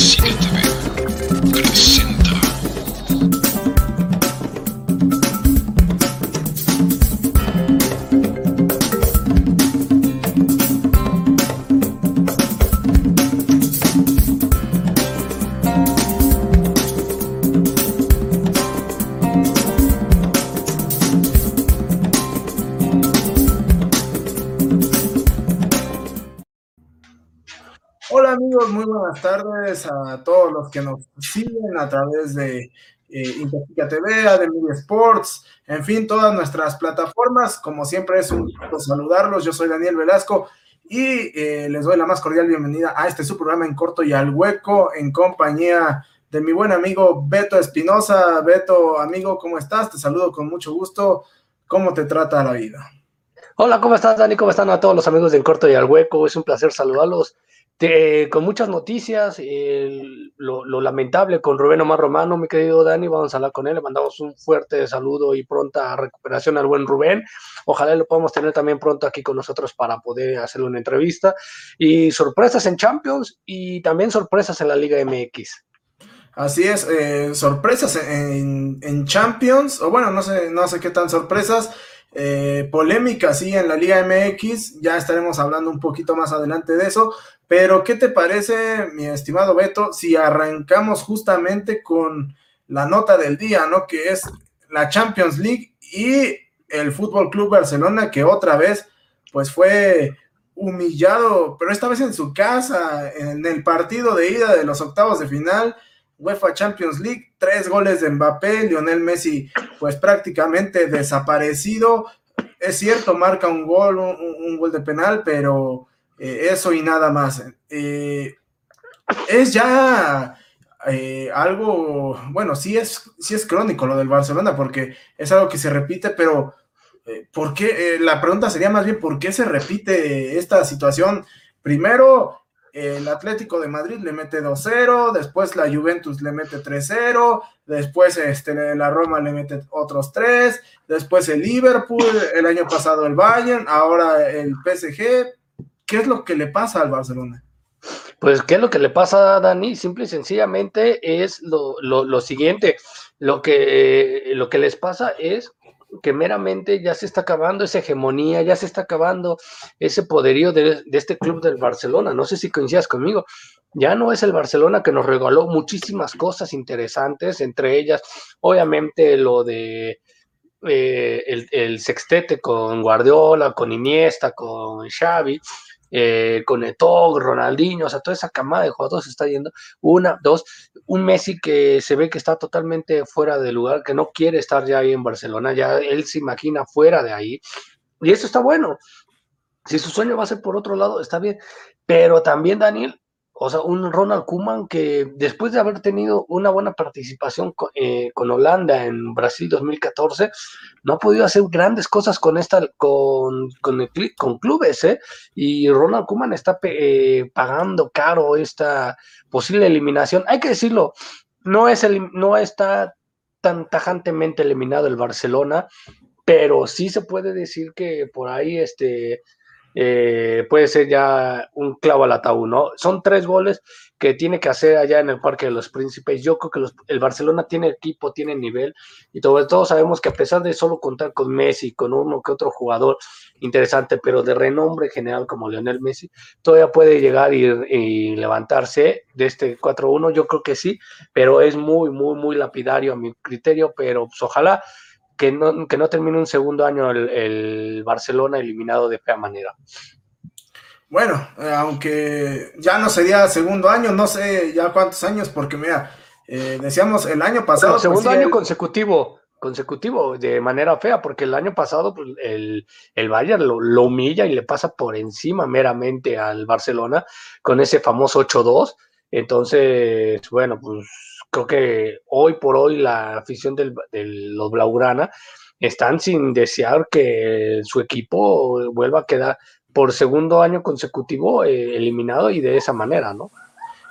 muy buenas tardes a todos los que nos siguen a través de eh, TV, Ademir Sports, en fin, todas nuestras plataformas. Como siempre es un gusto saludarlos. Yo soy Daniel Velasco y eh, les doy la más cordial bienvenida a este su programa en corto y al hueco en compañía de mi buen amigo Beto Espinosa. Beto, amigo, ¿cómo estás? Te saludo con mucho gusto. ¿Cómo te trata la vida? Hola, ¿cómo estás, Dani? ¿Cómo están a todos los amigos de En Corto y al Hueco? Es un placer saludarlos con muchas noticias, lo, lamentable con Rubén Omar Romano, mi querido Dani, vamos a hablar con él, le mandamos un fuerte saludo y pronta recuperación al buen Rubén. Ojalá lo podamos tener también pronto aquí con nosotros para poder hacerle una entrevista. Y sorpresas en Champions y también sorpresas en la Liga MX. Así es, eh, sorpresas en, en, Champions, o bueno, no sé, no sé qué tan sorpresas. Eh, polémica, sí, en la Liga MX, ya estaremos hablando un poquito más adelante de eso, pero ¿qué te parece, mi estimado Beto, si arrancamos justamente con la nota del día, ¿no? Que es la Champions League y el Fútbol Club Barcelona, que otra vez, pues fue humillado, pero esta vez en su casa, en el partido de ida de los octavos de final, UEFA Champions League, tres goles de Mbappé, Lionel Messi pues prácticamente desaparecido. Es cierto, marca un gol, un, gol de penal, pero eh, eso y nada más. Eh, es ya eh, algo, bueno, sí es, sí es crónico lo del Barcelona, porque es algo que se repite, pero ¿por qué? la pregunta sería más bien, ¿por qué se repite esta situación? Primero, el Atlético de Madrid le mete 2-0, después la Juventus le mete 3-0, después este, la Roma le mete otros 3, después el Liverpool, el año pasado el Bayern, ahora el PSG. ¿Qué es lo que le pasa al Barcelona? Pues, ¿qué es lo que le pasa a Dani? Simple y sencillamente es lo, lo siguiente. Lo que, lo que les pasa es que meramente ya se está acabando esa hegemonía, ya se está acabando ese poderío de, este club del Barcelona. No sé si coincidas conmigo. Ya no es el Barcelona que nos regaló muchísimas cosas interesantes, entre ellas, obviamente, lo de eh, el, sextete con Guardiola, con Iniesta, con Xavi, eh, con Eto'o, Ronaldinho, o sea, toda esa camada de jugadores está yendo. Una, dos, un Messi que se ve que está totalmente fuera de lugar, que no quiere estar ya ahí en Barcelona, ya él se imagina fuera de ahí. Y eso está bueno. Si su sueño va a ser por otro lado, está bien. Pero también, Daniel, o sea, un Ronald Koeman que después de haber tenido una buena participación eh, con, Holanda en Brasil 2014, no ha podido hacer grandes cosas con esta, con, con, con clubes, ¿eh? Y Ronald Koeman está eh, pagando caro esta posible eliminación. Hay que decirlo, no, es el, no está tan tajantemente eliminado el Barcelona, pero sí se puede decir que por ahí este eh, puede ser ya un clavo al ataúd, ¿no? Son tres goles que tiene que hacer allá en el Parque de los Príncipes. Yo creo que el Barcelona tiene equipo, tiene nivel y sobre todo sabemos que a pesar de solo contar con Messi, con uno que otro jugador interesante, pero de renombre general como Lionel Messi, todavía puede llegar y, y levantarse de este 4-1. Yo creo que sí, pero es muy, muy, muy lapidario a mi criterio, pero pues, ojalá que no, que no termine un segundo año el, Barcelona eliminado de fea manera. Bueno, eh, aunque ya no sería segundo año, no sé ya cuántos años, porque mira, eh, decíamos el año pasado. Pues segundo año consecutivo, consecutivo, de manera fea, porque el año pasado pues, el, el Bayern lo, lo, humilla y le pasa por encima meramente al Barcelona con ese famoso 8-2. Entonces, bueno, pues creo que hoy por hoy la afición de los Blaugrana están sin desear que su equipo vuelva a quedar por segundo año consecutivo eh, eliminado y de esa manera, ¿no?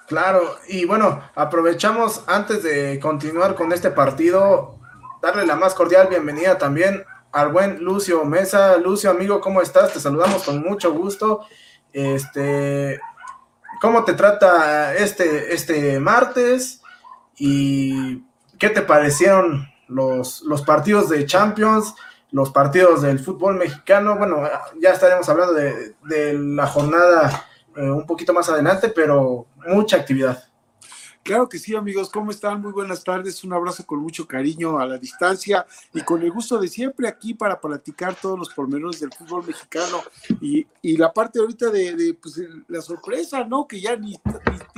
Claro, y bueno, aprovechamos antes de continuar con este partido, darle la más cordial bienvenida también al buen Lucio Mesa. Lucio, amigo, ¿cómo estás? Te saludamos con mucho gusto. Este, ¿cómo te trata este, este martes? ¿Y qué te parecieron los, los partidos de Champions? los partidos del fútbol mexicano. Bueno, ya estaremos hablando de, la jornada eh, un poquito más adelante, pero mucha actividad. Claro que sí, amigos, ¿cómo están? Muy buenas tardes, un abrazo con mucho cariño a la distancia y con el gusto de siempre aquí para platicar todos los pormenores del fútbol mexicano y, la parte ahorita de, pues, la sorpresa, ¿no? Que ya ni,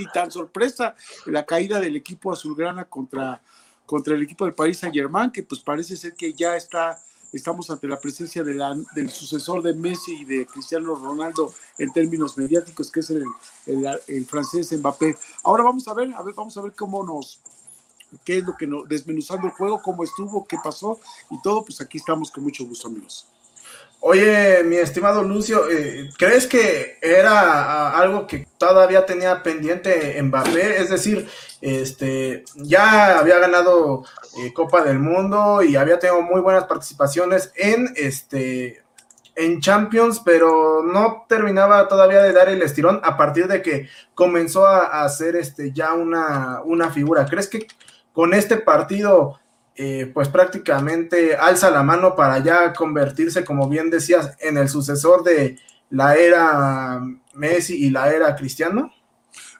ni, tan sorpresa, la caída del equipo azulgrana contra, contra el equipo del Paris Saint Germain, que pues parece ser que ya está estamos ante la presencia de del sucesor de Messi y de Cristiano Ronaldo en términos mediáticos, que es el, el, francés Mbappé. Ahora vamos a ver, a ver, vamos a ver cómo nos, qué es lo que nos, desmenuzando el juego, cómo estuvo, qué pasó y todo, pues aquí estamos con mucho gusto, amigos. Oye, mi estimado Lucio, eh, ¿crees que era algo que todavía tenía pendiente Mbappé? Es decir, este, ya había ganado eh, Copa del Mundo y había tenido muy buenas participaciones en, este, en Champions, pero no terminaba todavía de dar el estirón a partir de que comenzó a, hacer este, ya una, una figura. ¿Crees que con este partido eh, pues prácticamente alza la mano para ya convertirse, como bien decías, en el sucesor de la era Messi y la era Cristiano?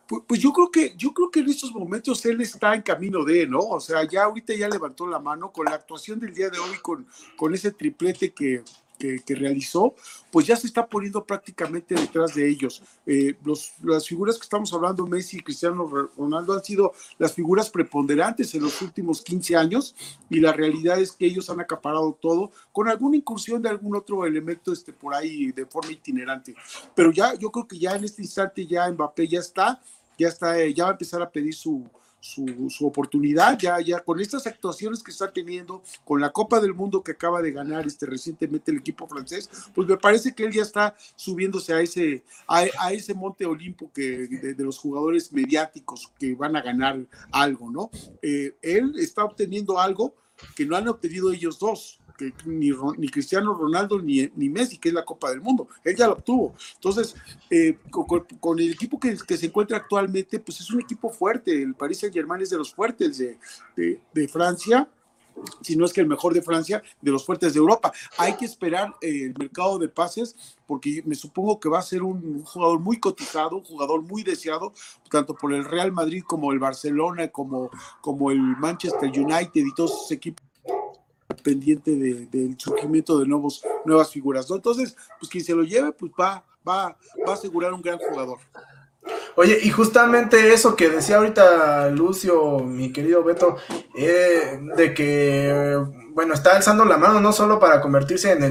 Pues, pues, yo creo que yo creo que en estos momentos él está en camino de, ¿no? O sea, ya ahorita ya levantó la mano con la actuación del día de hoy, con, con ese triplete que, que, realizó, pues ya se está poniendo prácticamente detrás de ellos. Eh, los, las figuras que estamos hablando, Messi y Cristiano Ronaldo, han sido las figuras preponderantes en los últimos 15 años y la realidad es que ellos han acaparado todo con alguna incursión de algún otro elemento este, por ahí de forma itinerante. Pero ya, yo creo que ya en este instante ya Mbappé ya está, ya está, eh, ya va a empezar a pedir su, su, oportunidad, ya, ya con estas actuaciones que está teniendo, con la Copa del Mundo que acaba de ganar este recientemente el equipo francés, pues me parece que él ya está subiéndose a ese, a, ese monte Olimpo que, de, los jugadores mediáticos que van a ganar algo, ¿no? Eh, él está obteniendo algo que no han obtenido ellos dos ni, Cristiano Ronaldo ni, Messi, que es la Copa del Mundo. Él ya lo obtuvo. Entonces, eh, con, el equipo que, que, se encuentra actualmente, pues es un equipo fuerte. El Paris Saint Germain es de los fuertes de, de, Francia si no es que el mejor de Francia, de los fuertes de Europa. Hay que esperar eh, el mercado de pases porque me supongo que va a ser un, jugador muy cotizado, un jugador muy deseado, tanto por el Real Madrid como el Barcelona, como, como el Manchester United y todos esos equipos pendiente del surgimiento de nuevos, nuevas figuras. ¿no? Entonces, pues quien se lo lleve, pues va, va, va a asegurar un gran jugador. Oye, y justamente eso que decía ahorita Lucio, mi querido Beto, eh, de que, bueno, está alzando la mano no solo para convertirse en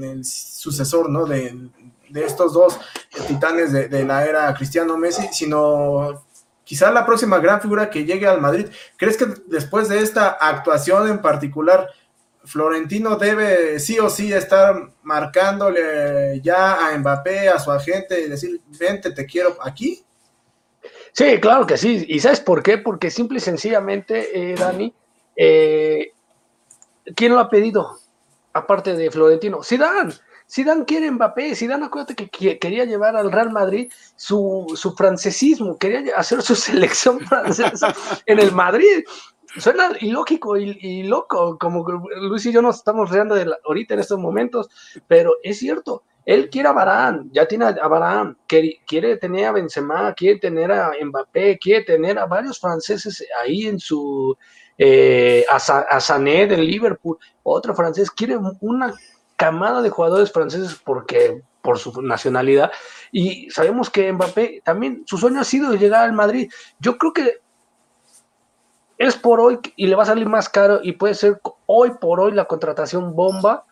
el, sucesor, ¿no? De, de estos dos titanes de, de, la era Cristiano Messi, sino quizá la próxima gran figura que llegue al Madrid. ¿Crees que después de esta actuación en particular, Florentino debe sí o sí estar marcándole ya a Mbappé, a su agente, y decir, vente, te quiero aquí? Sí, claro que sí. ¿Y sabes por qué? Porque simple y sencillamente, eh, Dani, eh, ¿quién lo ha pedido? Aparte de Florentino, Zidane. Zidane quiere Mbappé, Zidane acuérdate que quería llevar al Real Madrid su, su francesismo, quería hacer su selección francesa en el Madrid. Suena ilógico y, loco, como Luis y yo nos estamos riendo de ahorita en estos momentos, pero es cierto, él quiere a Barán, ya tiene a Barán, quiere, tener a Benzema, quiere tener a Mbappé, quiere tener a varios franceses ahí en su, eh, a, Sané Liverpool, otro francés, quiere una camada de jugadores franceses porque por su nacionalidad y sabemos que Mbappé también su sueño ha sido llegar al Madrid. Yo creo que es por hoy y le va a salir más caro y puede ser hoy por hoy la contratación bomba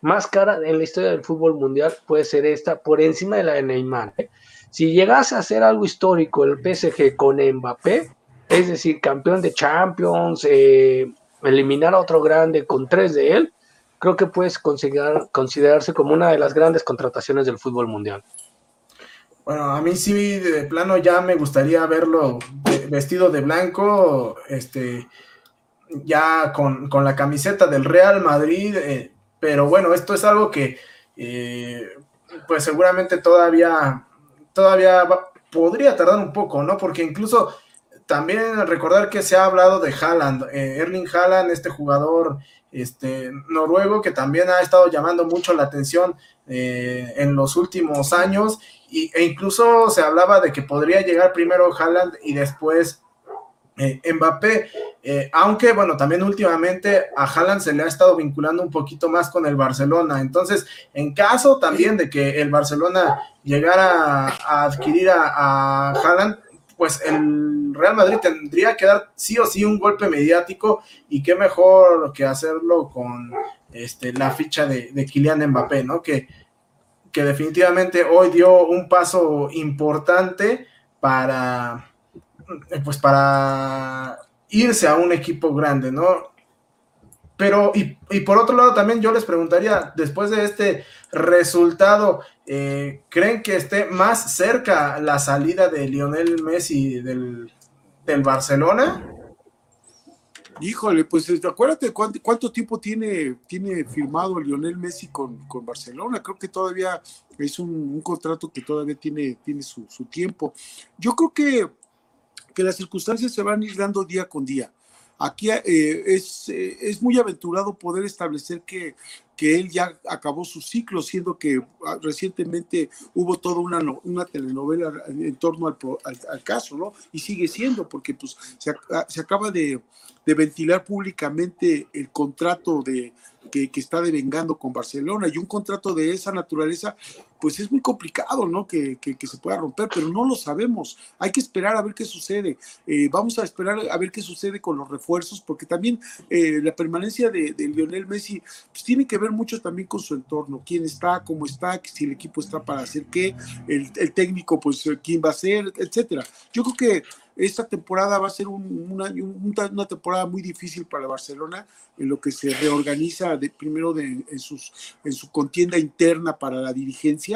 más cara en la historia del fútbol mundial puede ser esta por encima de la de Neymar. ¿eh? Si llegase a hacer algo histórico el PSG con Mbappé, es decir, campeón de Champions, eh, eliminar a otro grande con tres de él, creo que puede considerar, considerarse como una de las grandes contrataciones del fútbol mundial. Bueno, a mí sí, de plano ya me gustaría verlo vestido de blanco, este, ya con, la camiseta del Real Madrid, eh, pero bueno, esto es algo que, eh, pues seguramente todavía, todavía podría tardar un poco, ¿no? Porque incluso también recordar que se ha hablado de Haaland, eh, Erling Haaland, este jugador este, noruego que también ha estado llamando mucho la atención eh, en los últimos años y, e incluso se hablaba de que podría llegar primero Haaland y después eh, Mbappé, aunque bueno, también últimamente a Haaland se le ha estado vinculando un poquito más con el Barcelona, entonces en caso también de que el Barcelona llegara a, adquirir a, a Haaland, pues el Real Madrid tendría que dar sí o sí un golpe mediático y qué mejor que hacerlo con este, la ficha de, de Kylian Mbappé, ¿no? Que, que definitivamente hoy dio un paso importante para, pues para irse a un equipo grande, ¿no? Pero, y, y, por otro lado, también yo les preguntaría, después de este resultado, eh, ¿creen que esté más cerca la salida de Lionel Messi del, del Barcelona? Híjole, pues este, acuérdate cuánto, tiempo tiene, tiene firmado Lionel Messi con, con, Barcelona. Creo que todavía es un, contrato que todavía tiene, tiene su, su, tiempo. Yo creo que, que las circunstancias se van a ir dando día con día. Aquí eh, es, eh, es, muy aventurado poder establecer que, que, él ya acabó su ciclo, siendo que ah, recientemente hubo toda una, una telenovela en torno al, al, al, caso, ¿no? Y sigue siendo, porque pues se, ah, se acaba de, de, ventilar públicamente el contrato de, que, que, está devengando con Barcelona y un contrato de esa naturaleza, pues es muy complicado, ¿no? Que, que, se pueda romper, pero no lo sabemos. Hay que esperar a ver qué sucede. Eh, vamos a esperar a ver qué sucede con los refuerzos, porque también eh, la permanencia de, de, Lionel Messi pues, tiene que ver mucho también con su entorno, quién está, cómo está, si el equipo está para hacer qué, el, el técnico, pues quién va a ser, etcétera. Yo creo que esta temporada va a ser un, una, una, temporada muy difícil para Barcelona en lo que se reorganiza de, primero de, en, sus, en su contienda interna para la dirigencia,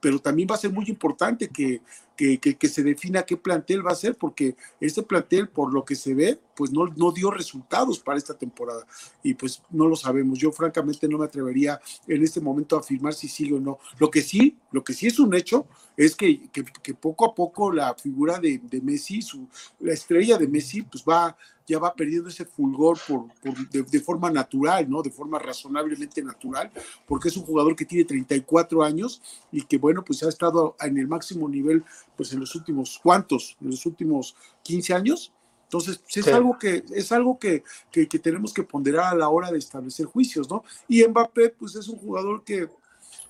pero también va a ser muy importante que, que, que, que, se defina qué plantel va a ser, porque este plantel, por lo que se ve, pues no, no dio resultados para esta temporada y pues no lo sabemos. Yo francamente no me atrevería en este momento a afirmar si sigue o no. Lo que sí, lo que sí es un hecho es que, que poco a poco la figura de, de Messi, su, la estrella de Messi, pues va ya va perdiendo ese fulgor por, por de, de, forma natural, ¿no? De forma razonablemente natural, porque es un jugador que tiene 34 años y que, bueno, pues ha estado en el máximo nivel, pues en los últimos, ¿cuántos? En los últimos 15 años. Entonces, pues es sí. algo, que, es algo que, que, que, tenemos que ponderar a la hora de establecer juicios, ¿no? Y Mbappé, pues es un jugador que,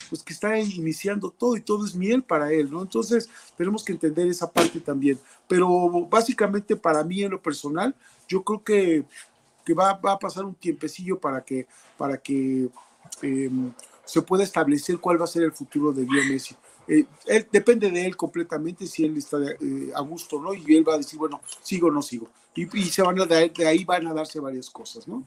pues que está iniciando todo y todo es miel para él, ¿no? Entonces, tenemos que entender esa parte también. Pero básicamente para mí en lo personal, yo creo que, que va, va, a pasar un tiempecillo para que, para que eh, se pueda establecer cuál va a ser el futuro de Leo Messi. Eh, él, depende de él completamente si él está eh, a gusto no y él va a decir bueno sigo o no sigo y, y se van a de, de, ahí van a darse varias cosas no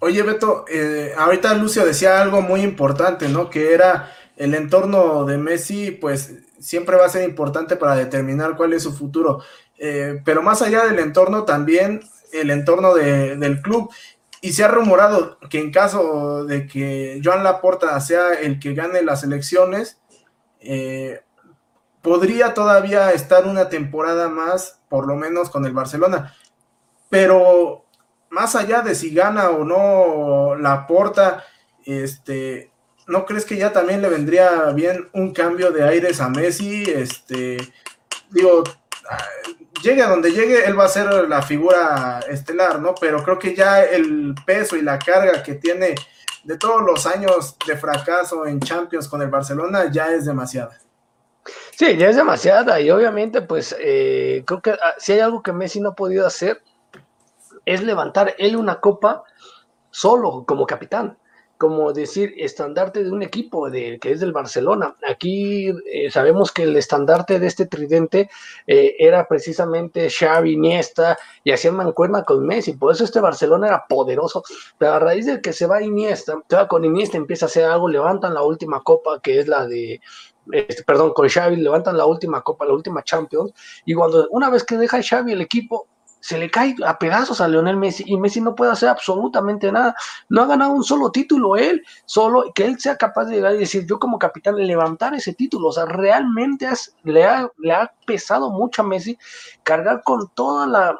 oye Beto eh, ahorita Lucio decía algo muy importante no que era el entorno de Messi pues siempre va a ser importante para determinar cuál es su futuro. Eh, pero más allá del entorno también el entorno de, del club. Y se ha rumorado que en caso de que Joan Laporta sea el que gane las elecciones eh, podría todavía estar una temporada más, por lo menos con el Barcelona. Pero más allá de si gana o no la porta, este, ¿no crees que ya también le vendría bien un cambio de aires a Messi? Este, digo, llegue a donde llegue, él va a ser la figura estelar, ¿no? Pero creo que ya el peso y la carga que tiene de todos los años de fracaso en Champions con el Barcelona ya es demasiada. Sí, ya es demasiada y obviamente pues eh, creo que ah, si hay algo que Messi no ha podido hacer es levantar él una copa solo como capitán como decir estandarte de un equipo de, que es del Barcelona. Aquí eh, sabemos que el estandarte de este tridente eh, era precisamente Xavi, Iniesta y hacían mancuerna con Messi, por eso este Barcelona era poderoso, pero a raíz de que se va Iniesta, se va con Iniesta, empieza a hacer algo, levantan la última copa que es la de este, perdón, con Xavi levantan la última copa, la última Champions, y cuando una vez que deja Xavi el equipo, se le cae a pedazos a Leonel Messi y Messi no puede hacer absolutamente nada. No ha ganado un solo título él, solo que él sea capaz de llegar y decir, yo como capitán, levantar ese título. O sea, realmente le, ha, le ha pesado mucho a Messi cargar con toda la,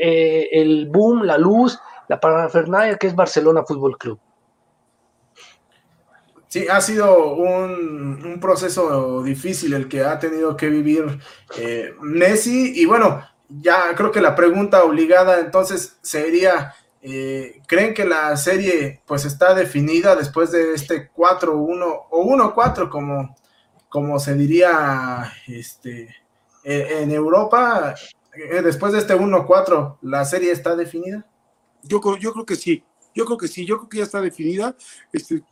eh, el boom, la luz, la parafernalia que es Barcelona Fútbol Club. Sí, ha sido un, proceso difícil el que ha tenido que vivir eh, Messi y bueno, ya creo que la pregunta obligada entonces sería, eh, ¿creen que la serie pues está definida después de este 4-1 o 1-4 como, como se diría este, e, en Europa? Eh, después de este 1-4, ¿la serie está definida? Yo, yo creo que sí, yo creo que sí, yo creo que ya está definida. Este,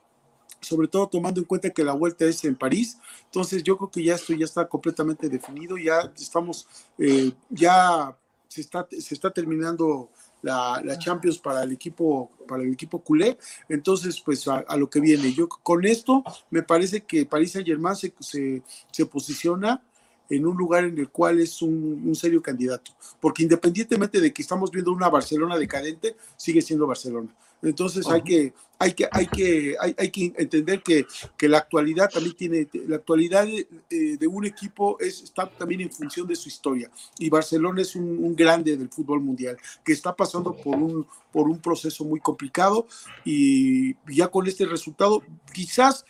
sobre todo tomando en cuenta que la vuelta es en París. Entonces yo creo que ya esto ya está completamente definido, ya estamos, eh, ya se está, se está terminando la, Champions para el equipo para el equipo culé entonces pues a, lo que viene yo con esto me parece que París Saint Germain se, se, posiciona en un lugar en el cual es un, un, serio candidato, porque independientemente de que estamos viendo una Barcelona decadente, sigue siendo Barcelona. Entonces hay que, hay que, hay que, hay, hay que entender que, que, la actualidad también tiene, la actualidad de, de, un equipo es, está también en función de su historia. Y Barcelona es un, un, grande del fútbol mundial, que está pasando por un, por un proceso muy complicado y ya con este resultado, quizás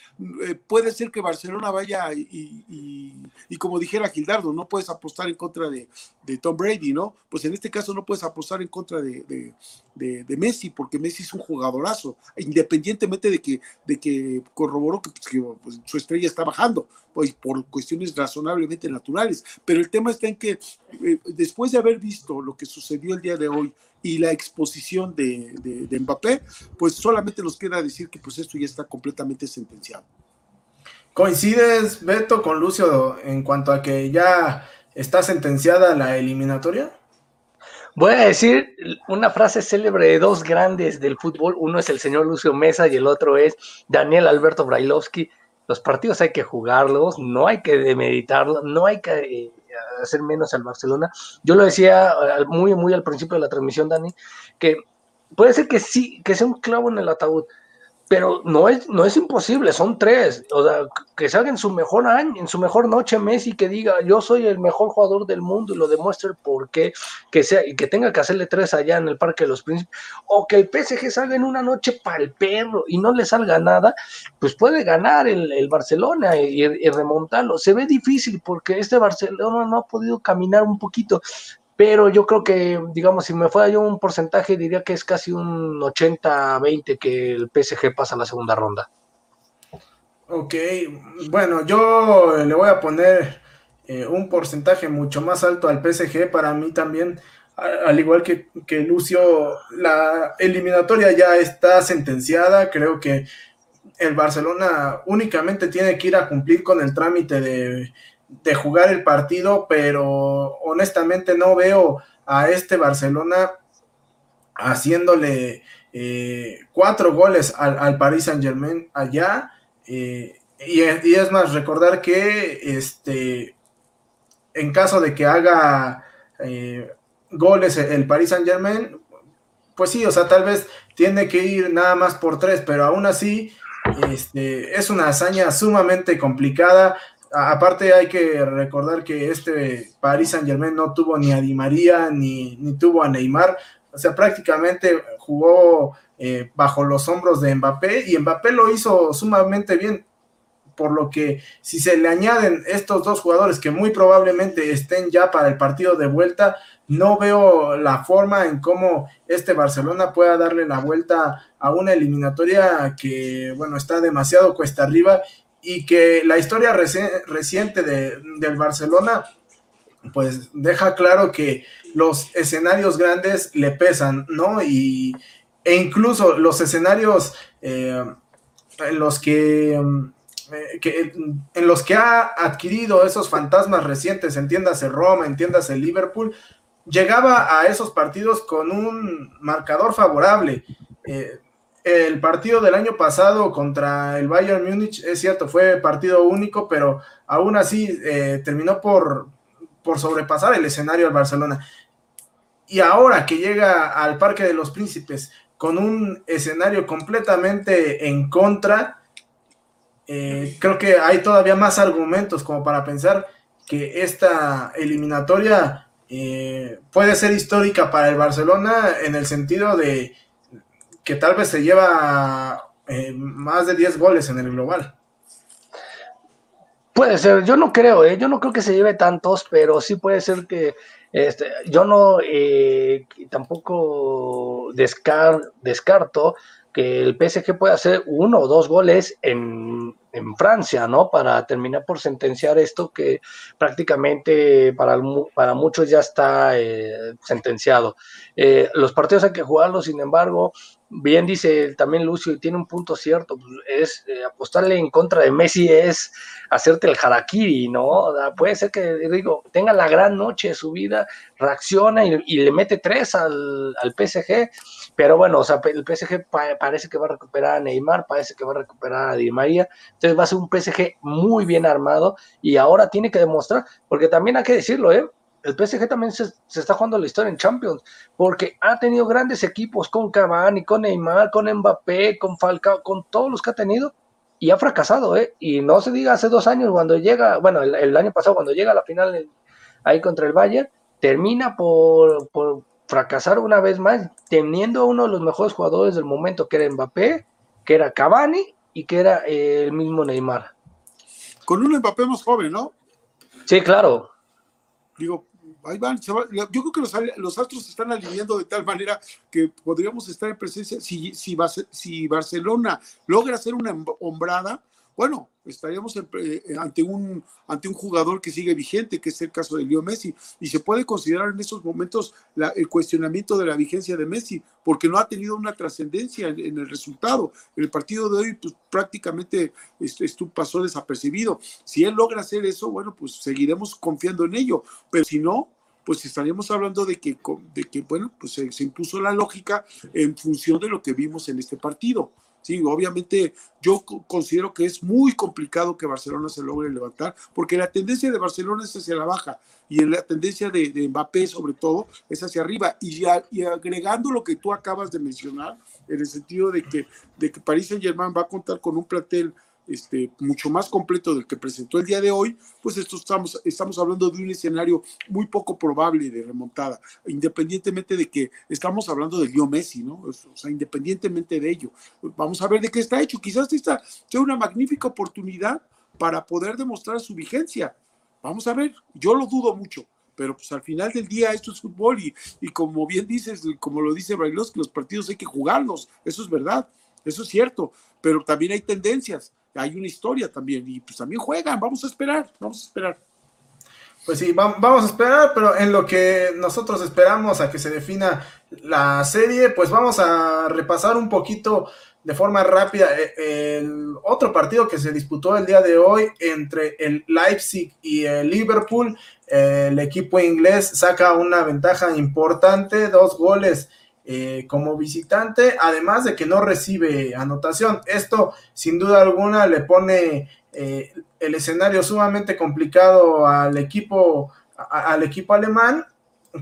eh, puede ser que Barcelona vaya y, y, y, como dijera Gildardo, no puedes apostar en contra de, de, Tom Brady, ¿no? Pues en este caso no puedes apostar en contra de, de Messi, porque Messi es un jugadorazo independientemente de que, de que corroboró que, pues, pues, su estrella está bajando, pues por cuestiones razonablemente naturales. Pero el tema está en que eh, después de haber visto lo que sucedió el día de hoy y la exposición de, de, Mbappé, pues solamente nos queda decir que pues esto ya está completamente sentenciado. ¿Coincides, Beto, con Lucio en cuanto a que ya está sentenciada la eliminatoria? Voy a decir una frase célebre de dos grandes del fútbol. Uno es el señor Lucio Mesa y el otro es Daniel Alberto Brailovsky. Los partidos hay que jugarlos, no hay que demeditarlos, no hay que eh, hacer menos al Barcelona. Yo lo decía eh, muy, muy al principio de la transmisión, Dani, que puede ser que sí, que sea un clavo en el ataúd, pero no es, no es imposible, son tres. O sea, que salga en su mejor año, en su mejor noche Messi, que diga yo soy el mejor jugador del mundo y lo demuestre por qué, que sea, y que tenga que hacerle tres allá en el Parque de los Príncipes, o que el PSG salga en una noche para el perro y no le salga nada, pues puede ganar el, Barcelona y, y, remontarlo. Se ve difícil porque este Barcelona no ha podido caminar un poquito, pero yo creo que, digamos, si me fuera yo un porcentaje, diría que es casi un 80-20 que el PSG pasa a la segunda ronda. Ok, bueno, yo le voy a poner eh, un porcentaje mucho más alto al PSG para mí también, al igual que, que Lucio, la eliminatoria ya está sentenciada, creo que el Barcelona únicamente tiene que ir a cumplir con el trámite de de jugar el partido, pero honestamente no veo a este Barcelona haciéndole eh, cuatro goles al, al, Paris Saint Germain allá. Eh, y, es más, recordar que este, en caso de que haga eh, goles el Paris Saint Germain, pues sí, o sea, tal vez tiene que ir nada más por tres, pero aún así este, es una hazaña sumamente complicada aparte hay que recordar que este Paris Saint Germain no tuvo ni a Di María ni, tuvo a Neymar, o sea, prácticamente jugó eh, bajo los hombros de Mbappé y Mbappé lo hizo sumamente bien, por lo que si se le añaden estos dos jugadores que muy probablemente estén ya para el partido de vuelta, no veo la forma en cómo este Barcelona pueda darle la vuelta a una eliminatoria que, bueno, está demasiado cuesta arriba y que la historia reciente de, del Barcelona pues deja claro que los escenarios grandes le pesan, ¿no? Y, e incluso los escenarios eh, en los que, eh, en los que ha adquirido esos fantasmas recientes, entiéndase Roma, entiéndase Liverpool, llegaba a esos partidos con un marcador favorable. Eh, el partido del año pasado contra el Bayern Múnich, es cierto, fue partido único, pero aún así eh, terminó por, por sobrepasar el escenario al Barcelona. y ahora que llega al Parque de los Príncipes con un escenario completamente en contra, eh, creo que hay todavía más argumentos como para pensar que esta eliminatoria eh, puede ser histórica para el Barcelona en el sentido de que tal vez se lleva eh, más de 10 goles en el global. Puede ser, yo no creo, yo no creo que se lleve tantos, pero sí puede ser que este, yo no tampoco descarto que el PSG pueda hacer uno o dos goles en, Francia, ¿no? Para terminar por sentenciar esto que prácticamente para, para muchos ya está eh, sentenciado. Eh, los partidos hay que jugarlos, sin embargo, bien dice también Lucio, y tiene un punto cierto, pues, es eh, apostarle en contra de Messi es hacerte el harakiri, ¿no? puede ser que, digo, tenga la gran noche de su vida, reacciona y, le mete tres al, al, PSG, pero bueno, o sea, el PSG parece que va a recuperar a Neymar, parece que va a recuperar a Di María, entonces va a ser un PSG muy bien armado y ahora tiene que demostrar, porque también hay que decirlo, ¿eh? El PSG también se, está jugando la historia en Champions, porque ha tenido grandes equipos con Cavani, con Neymar, con Mbappé, con Falcao, con todos los que ha tenido, y ha fracasado, ¿eh? Y no se diga hace dos años cuando llega, bueno, el, año pasado cuando llega a la final ahí contra el Bayern, termina por, fracasar una vez más, teniendo a uno de los mejores jugadores del momento, que era Mbappé, que era Cavani y que era el mismo Neymar. Con un Mbappé más joven, ¿no? Sí, claro. Digo, ahí van, Yo creo que los, astros se están alineando de tal manera que podríamos estar en presencia. Si, si, si Barcelona logra hacer una hombrada, bueno, estaríamos eh, ante, un, ante un jugador que sigue vigente, que es el caso de Leo Messi, y se puede considerar en esos momentos el cuestionamiento de la vigencia de Messi, porque no ha tenido una trascendencia en, el resultado. El partido de hoy pues, prácticamente esto, pasó desapercibido. Si él logra hacer eso, bueno, pues seguiremos confiando en ello, pero si no, pues estaríamos hablando de que, de que bueno, pues se impuso la lógica en función de lo que vimos en este partido. Sí, obviamente yo considero que es muy complicado que Barcelona se logre levantar, porque la tendencia de Barcelona es hacia la baja y la tendencia de, Mbappé sobre todo es hacia arriba. Y, y, agregando lo que tú acabas de mencionar, en el sentido de que, de que Paris Saint Germain va a contar con un plantel este, mucho más completo del que presentó el día de hoy, pues esto estamos, estamos hablando de un escenario muy poco probable de remontada, independientemente de que estamos hablando de Leo Messi, ¿no? O sea, independientemente de ello. Vamos a ver de qué está hecho. Quizás esta sea una magnífica oportunidad para poder demostrar su vigencia. Vamos a ver, yo lo dudo mucho, pero pues al final del día esto es fútbol y, y como bien dices, como lo dice Brailos, que los partidos hay que jugarlos, eso es verdad, eso es cierto, pero también hay tendencias hay una historia también y pues también juegan, vamos a esperar, vamos a esperar. Pues sí, vamos a esperar, pero en lo que nosotros esperamos a que se defina la serie, pues vamos a repasar un poquito de forma rápida eh, el otro partido que se disputó el día de hoy entre el Leipzig y el Liverpool. El equipo inglés saca una ventaja importante, dos goles eh, como visitante, además de que no recibe anotación. Esto, sin duda alguna, le pone eh, el escenario sumamente complicado al equipo, al equipo alemán,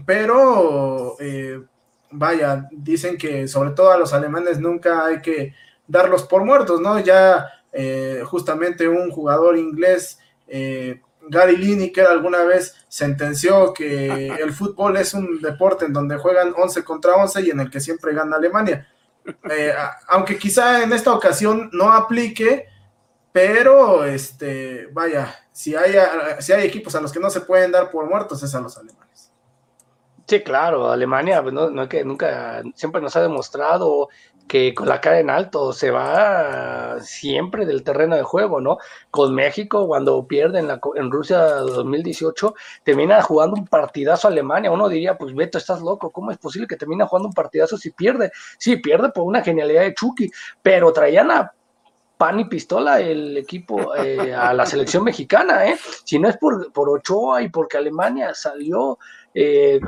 pero eh, vaya, dicen que sobre todo a los alemanes nunca hay que darlos por muertos, ¿no? Ya justamente un jugador inglés Gary Lineker alguna vez sentenció que el fútbol es un deporte en donde juegan 11 contra 11 y en el que siempre gana Alemania. Eh, aunque quizá en esta ocasión no aplique, pero este, vaya, si hay, si hay equipos a los que no se pueden dar por muertos es a los alemanes. Sí, claro, Alemania, pues no, no que nunca, siempre nos ha demostrado que con la cara en alto se va siempre del terreno de juego, ¿no? Con México, cuando pierden en, en Rusia 2018, termina jugando un partidazo Alemania. Uno diría, pues Beto, estás loco, ¿cómo es posible que termine jugando un partidazo si pierde? Sí, pierde por una genialidad de Chucky, pero traían a pan y pistola el equipo eh, a la selección mexicana, ¿eh? Si no es por, por Ochoa y porque Alemania salió eh,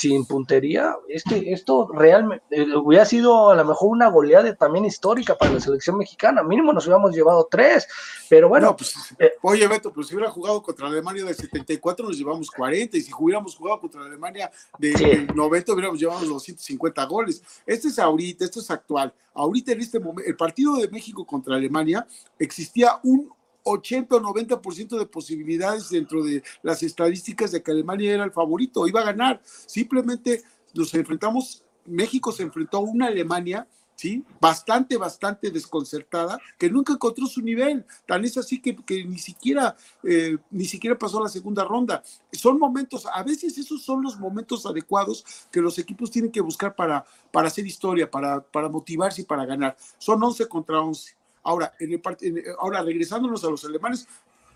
sin puntería, este, esto realmente eh, hubiera sido a lo mejor una goleada también histórica para la selección mexicana. Mínimo nos hubiéramos llevado tres, pero bueno. pues, eh, oye, Beto, pues si hubiera jugado contra Alemania del 74, nos llevamos 40, y si hubiéramos jugado contra Alemania del 90, hubiéramos llevado los 150 goles. Este es ahorita, esto es actual. Ahorita en este momento, el partido de México contra Alemania, existía un 80 o 90% de posibilidades dentro de las estadísticas de que Alemania era el favorito, iba a ganar. Simplemente nos enfrentamos, México se enfrentó a una Alemania, ¿sí? Bastante, bastante desconcertada, que nunca encontró su nivel. Tan es así que, que ni, siquiera, eh, ni siquiera pasó a la segunda ronda. Son momentos, a veces esos son los momentos adecuados que los equipos tienen que buscar para, para hacer historia, para, para motivarse y para ganar. Son 11 contra 11. Ahora, en el, ahora, regresándonos a los alemanes,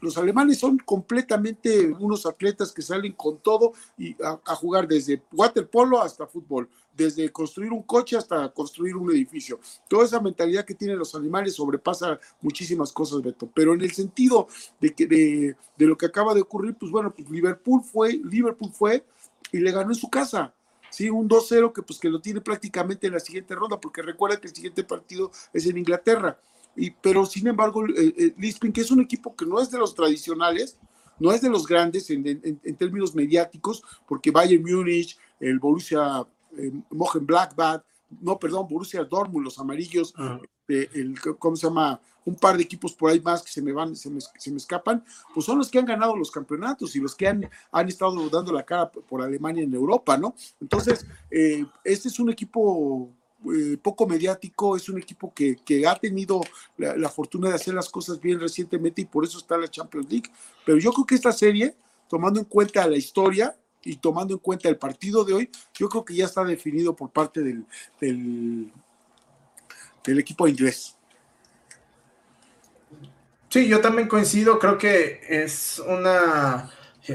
los alemanes son completamente unos atletas que salen con todo y a, jugar desde waterpolo hasta fútbol, desde construir un coche hasta construir un edificio. Toda esa mentalidad que tienen los alemanes sobrepasa muchísimas cosas, Beto. Pero en el sentido de, que, de, de lo que acaba de ocurrir, pues bueno, pues Liverpool fue, Liverpool fue y le ganó en su casa. Sí, un 2-0 que pues que lo tiene prácticamente en la siguiente ronda, porque recuerda que el siguiente partido es en Inglaterra pero sin embargo, eh, eh que es un equipo que no es de los tradicionales, no es de los grandes en, términos mediáticos, porque Bayern Múnich, el Borussia eh, Mönchengladbach, no, perdón, Borussia Dortmund, los amarillos, eh, el, ¿cómo se llama? Un par de equipos por ahí más que se me van, se me, se me, escapan, pues son los que han ganado los campeonatos y los que han, han estado dando la cara por Alemania en Europa, ¿no? Entonces, este es un equipo eh, poco mediático, es un equipo que, ha tenido la, fortuna de hacer las cosas bien recientemente y por eso está la Champions League. Pero yo creo que esta serie, tomando en cuenta la historia y tomando en cuenta el partido de hoy, yo creo que ya está definido por parte del, del, equipo inglés. Sí, yo también coincido, creo que es una,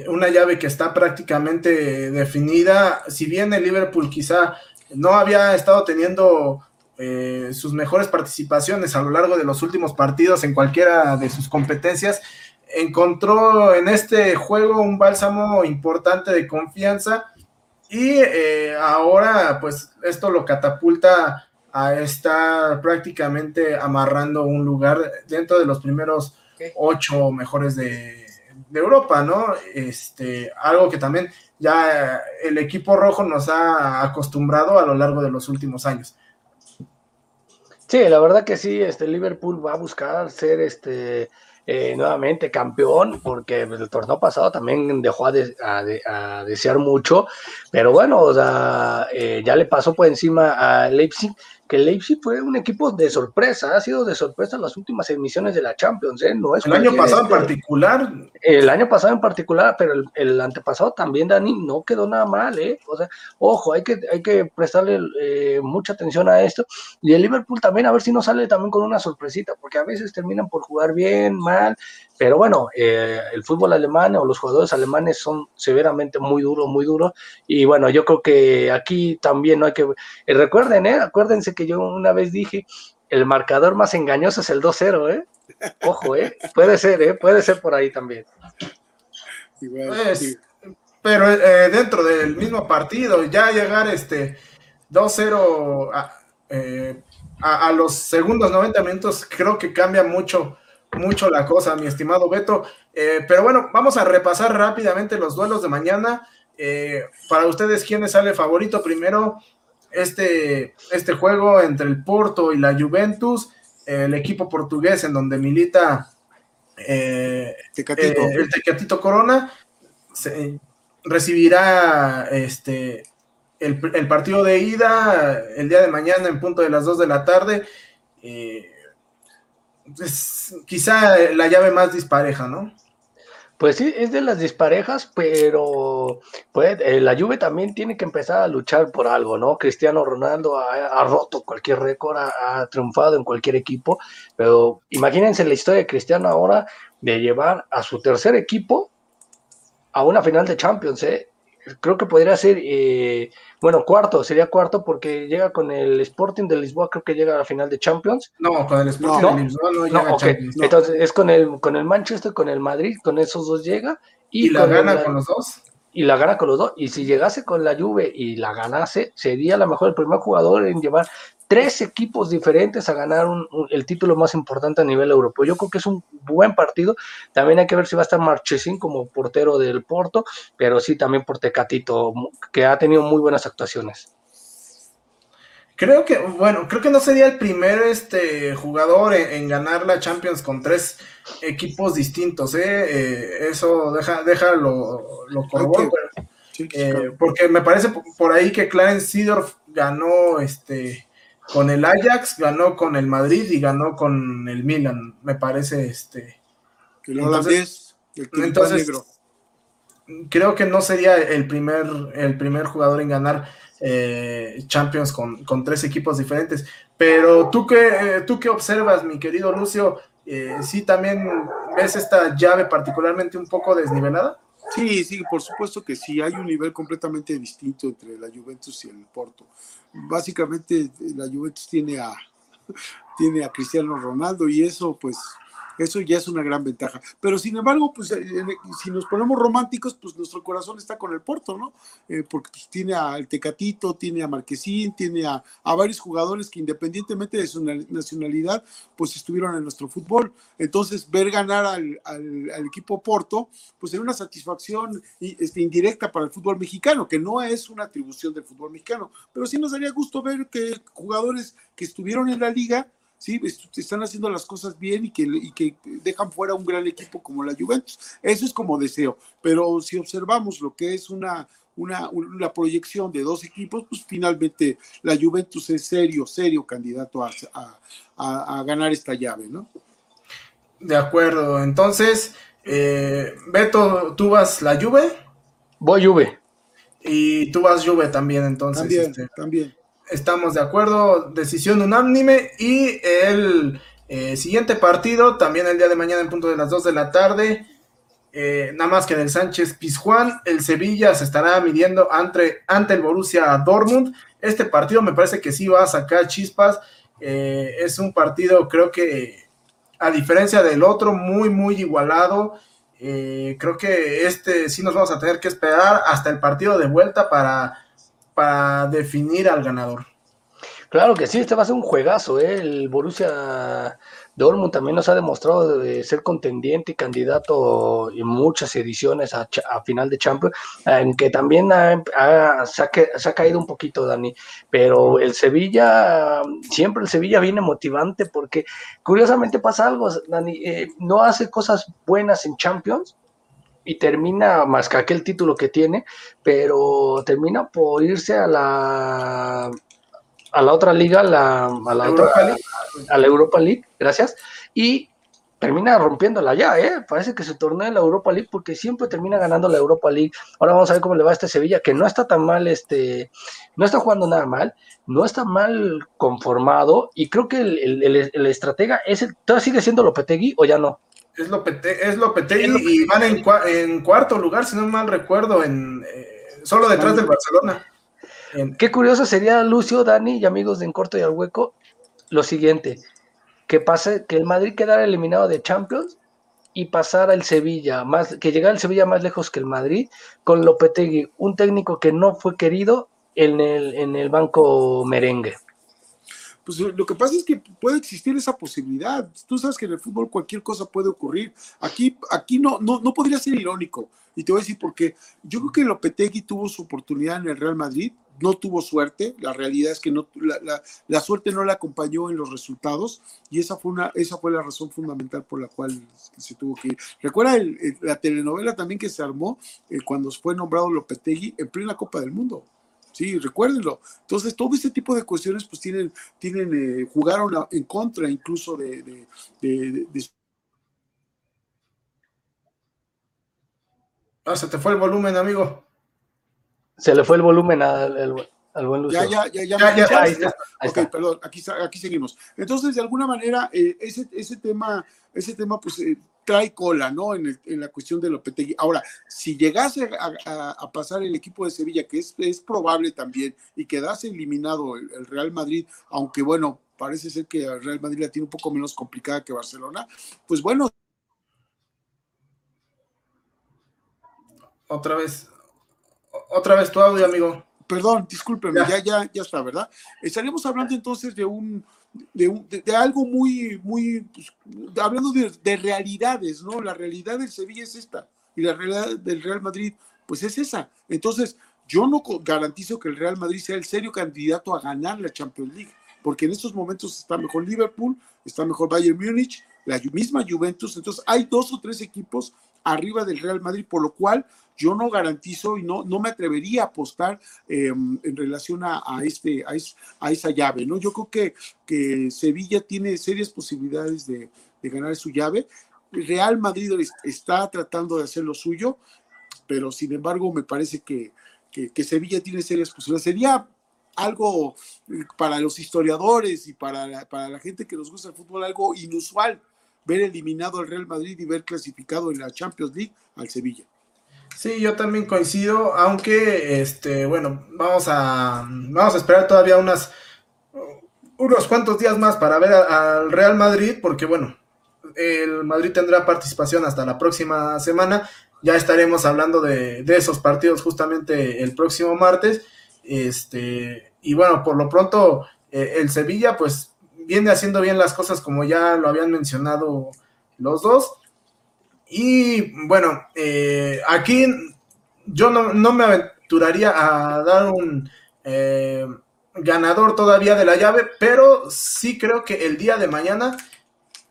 una llave que está prácticamente definida. Si bien el Liverpool quizá no había estado teniendo eh, sus mejores participaciones a lo largo de los últimos partidos en cualquiera de sus competencias, encontró en este juego un bálsamo importante de confianza y eh, ahora pues esto lo catapulta a estar prácticamente amarrando un lugar dentro de los primeros ocho mejores de, de Europa, ¿no? Este, algo que también ya el equipo rojo nos ha acostumbrado a lo largo de los últimos años. Sí, la verdad que sí, este Liverpool va a buscar ser este eh, nuevamente campeón, porque el torneo pasado también dejó a, desear mucho, pero bueno, o sea, eh, ya le pasó por encima a Leipzig que Leipzig fue un equipo de sorpresa, ha sido de sorpresa en las últimas emisiones de la Champions, ¿eh? No es el año pasado en particular. El año pasado en particular, pero el, antepasado también, Dani, no quedó nada mal, ¿eh? O sea, ojo, hay que, hay que prestarle eh, mucha atención a esto. Y el Liverpool también, a ver si no sale también con una sorpresita, porque a veces terminan por jugar bien, mal, pero bueno, eh, el fútbol alemán o los jugadores alemanes son severamente muy duros, muy duros. Y bueno, yo creo que aquí también no hay que... recuerden, ¿eh? Acuérdense que yo una vez dije, el marcador más engañoso es el 2-0, ¿eh? Ojo, ¿eh? Puede ser, ¿eh? Puede ser por ahí también. Pues, pero eh, dentro del mismo partido, ya llegar este 2-0 eh, a, a, los segundos 90 minutos, creo que cambia mucho, mucho la cosa, mi estimado Beto. Eh, pero bueno, vamos a repasar rápidamente los duelos de mañana. para ustedes, ¿quién sale favorito? Primero, este, este juego entre el Porto y la Juventus, el equipo portugués en donde milita eh, eh, el Tecatito Corona, recibirá este, el, partido de ida el día de mañana en punto de las 2 de la tarde. Eh, es quizá la llave más dispareja, ¿no? Pues sí, es de las disparejas, pero pues, eh, la Juve también tiene que empezar a luchar por algo, ¿no? Cristiano Ronaldo ha, roto cualquier récord, ha, triunfado en cualquier equipo, pero imagínense la historia de Cristiano ahora de llevar a su tercer equipo a una final de Champions, ¿eh? Creo que podría ser eh, bueno, cuarto, sería cuarto porque llega con el Sporting de Lisboa, creo que llega a la final de Champions. No, con el Sporting de Lisboa no, llega a Champions. Entonces es con el, con el Manchester, con el Madrid, con esos dos llega. ¿Y, la gana con los dos? y la gana con los dos. Y si llegase con la Juve y la ganase, sería a lo mejor el primer jugador en llevar tres equipos diferentes a ganar el título más importante a nivel europeo. Yo creo que es un buen partido. También hay que ver si va a estar Marchesín como portero del Porto, pero sí también por Tecatito, que ha tenido muy buenas actuaciones. Creo que, bueno, creo que no sería el primer este, jugador en, ganar la Champions con tres equipos distintos, ¿eh? eh eso deja, deja lo, lo eh, porque me parece por ahí que Clarence Seedorf ganó este con el Ajax, ganó con el Madrid y ganó con el Milan, me parece este. entonces, entonces creo que no sería el primer, el primer jugador en ganar eh, Champions con, tres equipos diferentes. Pero tú que, tú qué observas, mi querido Lucio, eh, ¿sí también ves esta llave particularmente un poco desnivelada? Sí, sí, por supuesto que sí, hay un nivel completamente distinto entre la Juventus y el Porto. Básicamente la Juventus tiene a, tiene a Cristiano Ronaldo y eso pues eso ya es una gran ventaja. Pero sin embargo, pues eh, si nos ponemos románticos, pues nuestro corazón está con el Porto, ¿no? Eh, porque pues, tiene al Tecatito, tiene a Marquesín, tiene a, varios jugadores que independientemente de su nacionalidad, pues estuvieron en nuestro fútbol. Entonces, ver ganar al, equipo Porto, pues era una satisfacción este, indirecta para el fútbol mexicano, que no es una atribución del fútbol mexicano, pero sí nos daría gusto ver que jugadores que estuvieron en la liga, sí, están haciendo las cosas bien y que, que dejan fuera un gran equipo como la Juventus. Eso es como deseo, pero si observamos lo que es una, una, proyección de dos equipos, pues finalmente la Juventus es serio, serio candidato a, a, ganar esta llave, ¿no? De acuerdo, entonces, eh, Beto, ¿tú vas la Juve? Voy Juve. Y tú vas Juve también, entonces. También, este, también estamos de acuerdo, decisión unánime y el eh, siguiente partido, también el día de mañana en punto de las 2 de la tarde, eh, nada más que en el Sánchez Pizjuán, el Sevilla se estará midiendo ante, ante el Borussia Dortmund. Este partido me parece que sí va a sacar chispas, eh, es un partido creo que a diferencia del otro, muy, muy igualado. creo que este sí nos vamos a tener que esperar hasta el partido de vuelta para para definir al ganador. Claro que sí, este va a ser un juegazo, ¿eh? El Borussia Dortmund también nos ha demostrado de ser contendiente y candidato en muchas ediciones a, final de Champions, en que también se, ha, caído un poquito, Dani, pero el Sevilla, siempre el Sevilla viene motivante porque curiosamente pasa algo, Dani, eh, no hace cosas buenas en Champions, y termina más que aquel título que tiene, pero termina por irse a la a la otra liga, a la, a la Europa League, a la Europa League, gracias, y termina rompiéndola ya, ¿eh? Parece que se tornó en la Europa League porque siempre termina ganando la Europa League. Ahora vamos a ver cómo le va a este Sevilla, que no está tan mal, este, no está jugando nada mal, no está mal conformado, y creo que el, el, estratega es el, ¿todavía sigue siendo Lopetegui o ya no? Es Lopetegui, y van en, cuarto lugar, si no mal recuerdo, en eh, solo detrás del Barcelona. Qué curioso sería, Lucio, Dani y amigos de En Corto y al Hueco, lo siguiente, que pase, que el Madrid quedara eliminado de Champions y pasara el Sevilla, más, que llegara el Sevilla más lejos que el Madrid, con Lopetegui, un técnico que no fue querido en el, en el banco merengue pues lo que pasa es que puede existir esa posibilidad. Tú sabes que en el fútbol cualquier cosa puede ocurrir. Aquí, aquí no, no, no podría ser irónico. Y te voy a decir por qué. Yo creo que Lopetegui tuvo su oportunidad en el Real Madrid, no tuvo suerte. La realidad es que no, la, la, suerte no le acompañó en los resultados y esa fue, una, esa fue la razón fundamental por la cual se tuvo que ir. Recuerda la telenovela también que se armó eh, cuando fue nombrado Lopetegui en plena Copa del Mundo. Sí, recuérdenlo. Entonces, todo este tipo de cuestiones, pues tienen, tienen eh, jugaron en contra incluso de, Ah, se te fue el volumen, amigo. Se le fue el volumen al, buen Lucio. Ya, ya, ya, ya. ya, ahí está, ok, perdón, aquí, aquí seguimos. Entonces, de alguna manera, eh, ese, ese tema, ese tema, pues, eh, trae cola, ¿no? En, la cuestión de Lopetegui. Ahora, si llegase a, pasar el equipo de Sevilla, que es, es probable también, y quedase eliminado el, Real Madrid, aunque bueno, parece ser que el Real Madrid la tiene un poco menos complicada que Barcelona, pues bueno. Otra vez, otra vez tu audio, amigo. Perdón, discúlpeme, ya, ya, ya, está, ¿verdad? Estaríamos hablando entonces de un, de, de, algo muy, muy, pues, hablando de, de, realidades, ¿no? La realidad del Sevilla es esta y la realidad del Real Madrid, pues es esa. Entonces, yo no garantizo que el Real Madrid sea el serio candidato a ganar la Champions League, porque en estos momentos está mejor Liverpool, está mejor Bayern Múnich, la misma Juventus, entonces hay dos o tres equipos arriba del Real Madrid, por lo cual yo no garantizo y no, no me atrevería a apostar em, en relación a, este, a, esa llave, ¿no? Yo creo que, que Sevilla tiene serias posibilidades de, ganar su llave. Real Madrid está tratando de hacer lo suyo, pero sin embargo me parece que, que, Sevilla tiene serias posibilidades. Sería algo eh, para los historiadores y para para la gente que nos gusta el fútbol, algo inusual ver eliminado al Real Madrid y ver clasificado en la Champions League al Sevilla. Sí, yo también coincido, aunque, este, bueno, vamos a, vamos a esperar todavía unas, unos cuantos días más para ver al Real Madrid, porque, bueno, el Madrid tendrá participación hasta la próxima semana. Ya estaremos hablando de, esos partidos justamente el próximo martes. Este, y bueno, por lo pronto, eh, el Sevilla, pues viene haciendo bien las cosas como ya lo habían mencionado los dos. Y bueno, eh, aquí yo no, me aventuraría a dar un eh, ganador todavía de la llave, pero sí creo que el día de mañana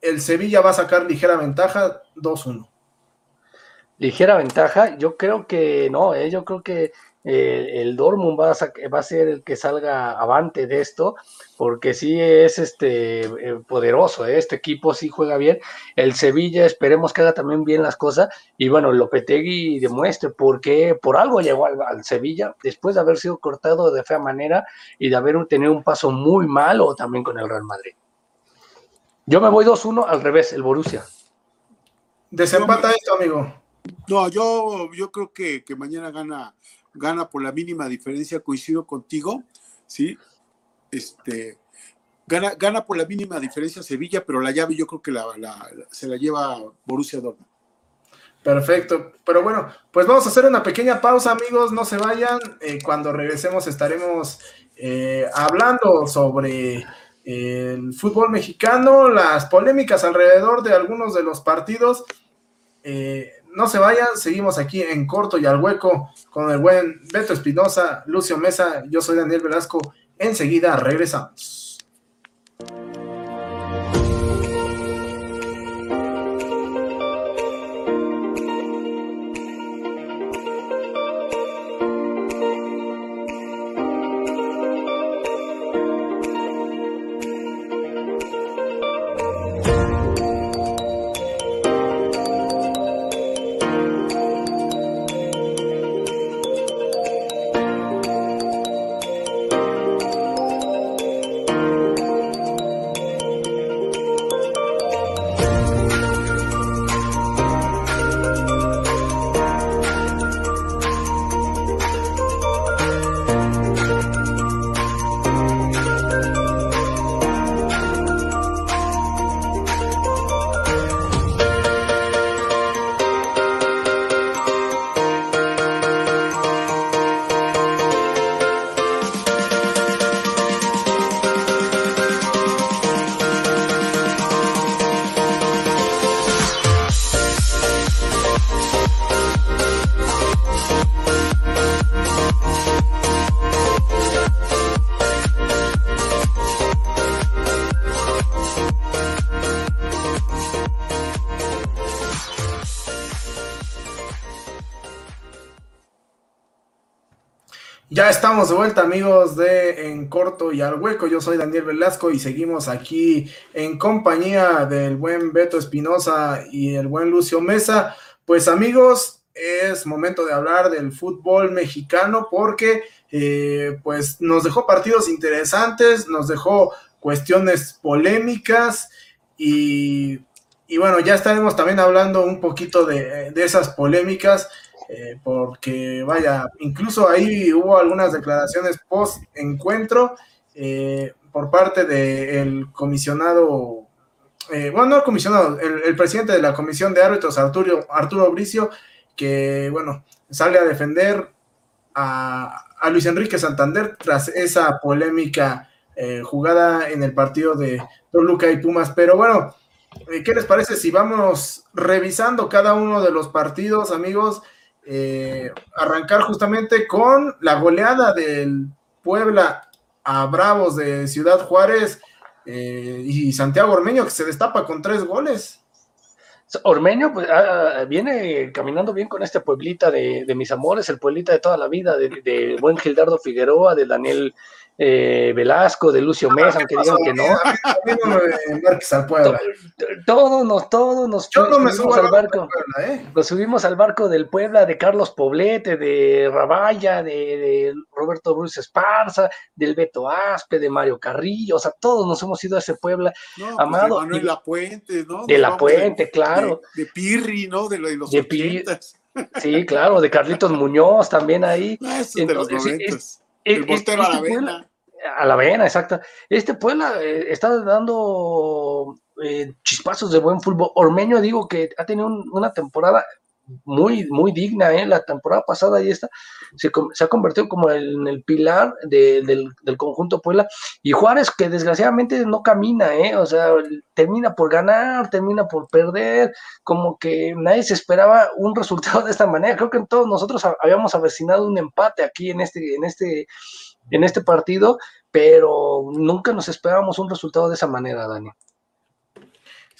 el Sevilla va a sacar ligera ventaja 2-1. Ligera ventaja, yo creo que no, yo creo que el Dortmund va a, va a ser el que salga avante de esto, porque sí es este eh, poderoso, ¿eh? este equipo sí juega bien. El Sevilla esperemos que haga también bien las cosas y bueno, Lopetegui demuestre por qué, por algo llegó al, Sevilla después de haber sido cortado de fea manera y de haber tenido un paso muy malo también con el Real Madrid. Yo me voy 2-1 al revés, el Borussia. Desempata esto, amigo. No, yo, yo creo que, que mañana gana gana por la mínima diferencia, coincido contigo, ¿sí? Este, gana, gana por la mínima diferencia Sevilla, pero la llave yo creo que la, se la lleva Borussia Dortmund. Perfecto, pero bueno, pues vamos a hacer una pequeña pausa, amigos, no se vayan. Eh, cuando regresemos estaremos eh, hablando sobre el fútbol mexicano, las polémicas alrededor de algunos de los partidos. Eh, no se vayan, seguimos aquí en corto y al hueco con el buen Beto Espinosa, Lucio Mesa, yo soy Daniel Velasco, enseguida regresamos. Estamos de vuelta, amigos de En Corto y al Hueco. Yo soy Daniel Velasco y seguimos aquí en compañía del buen Beto Espinosa y el buen Lucio Mesa. Pues, amigos, es momento de hablar del fútbol mexicano porque, eh, pues, nos dejó partidos interesantes, nos dejó cuestiones polémicas y, bueno, ya estaremos también hablando un poquito de, de esas polémicas eh, porque vaya, incluso ahí hubo algunas declaraciones post encuentro eh, por parte del comisionado, eh, bueno, no el comisionado, el, presidente de la comisión de árbitros, Arturo, Arturo Bricio, que bueno, sale a defender a, Luis Enrique Santander tras esa polémica eh, jugada en el partido de Toluca y Pumas. Pero bueno, eh, ¿qué les parece si vamos revisando cada uno de los partidos, amigos? Eh, arrancar justamente con la goleada del Puebla a Bravos de Ciudad Juárez y Santiago Ormeño que se destapa con tres goles. Ormeño pues, ah, viene caminando bien con este pueblita de, mis amores, el pueblita de toda la vida, de, de buen Gildardo Figueroa, de Daniel eh, Velasco, de Lucio Mesa, aunque digan que no. Todos nos, todos nos subimos al barco. ¿eh? Nos subimos al barco del Puebla, de Carlos Poblete, de Rabaya, de, Roberto Bruce Esparza, del Beto Aspe, de Mario Carrillo, o sea, todos nos hemos ido a ese Puebla pues, amado. de Manuel La Puente, ¿no? De La Puente, claro. De, Pirri, ¿no? De, los de Pirri. Sí, claro, de Carlitos Muñoz también ahí. Ah, de los el portero a la este vena. A la vena, exacto. Este Puebla eh, está dando eh, chispazos de buen fútbol. Ormeño, digo que ha tenido una temporada muy, muy digna, ¿eh? La temporada pasada y esta se, ha convertido como en el pilar del, conjunto Puebla. Y Juárez, que desgraciadamente no camina, ¿eh? O sea, termina por ganar, termina por perder, como que nadie se esperaba un resultado de esta manera. Creo que todos nosotros habíamos avecinado un empate aquí en este, en este, en este partido, pero nunca nos esperábamos un resultado de esa manera, Dani.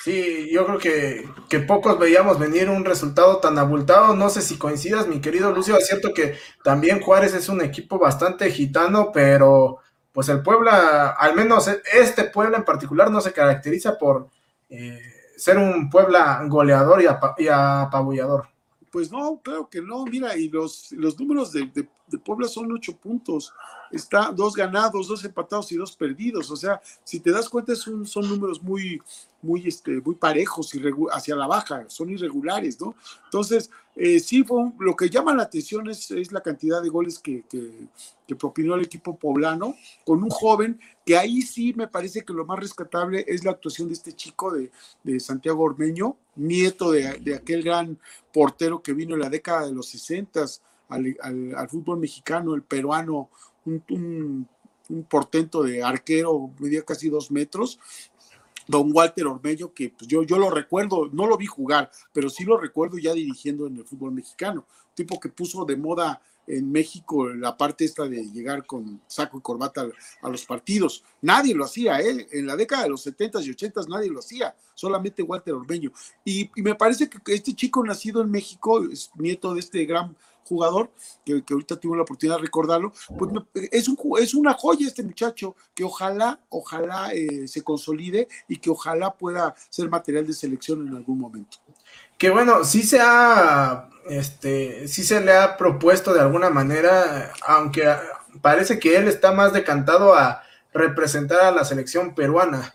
Sí, yo creo que, que, pocos veíamos venir un resultado tan abultado. No sé si coincidas, mi querido Lucio. Es cierto que también Juárez es un equipo bastante gitano, pero pues el Puebla, al menos este Puebla en particular, no se caracteriza por eh, ser un Puebla goleador y, apabullador. Pues no, creo que no. Mira, y los, los números de Puebla son ocho puntos está dos ganados, dos empatados y dos perdidos. O sea, si te das cuenta, son, son números muy, muy, este, muy parejos hacia la baja, son irregulares, ¿no? Entonces, eh, sí, fue lo que llama la atención es, la cantidad de goles que, que, propinó el equipo poblano con un joven que ahí sí me parece que lo más rescatable es la actuación de este chico de, de Santiago Ormeño, nieto de, de, aquel gran portero que vino en la década de los 60 al, al, fútbol mexicano, el peruano un, portento de arquero, medía casi dos metros, don Walter Ormeño, que pues, yo, yo lo recuerdo, no lo vi jugar, pero sí lo recuerdo ya dirigiendo en el fútbol mexicano, tipo que puso de moda en México la parte esta de llegar con saco y corbata a, los partidos. Nadie lo hacía, ¿eh? en la década de los 70s y 80s nadie lo hacía, solamente Walter Ormeño. Y, y me parece que este chico nacido en México, es nieto de este gran jugador, que, ahorita tuve la oportunidad de recordarlo, pues es, un, es una joya este muchacho que ojalá, ojalá eh, se consolide y que ojalá pueda ser material de selección en algún momento. Que bueno, sí se ha, este, sí se le ha propuesto de alguna manera, aunque parece que él está más decantado a representar a la selección peruana.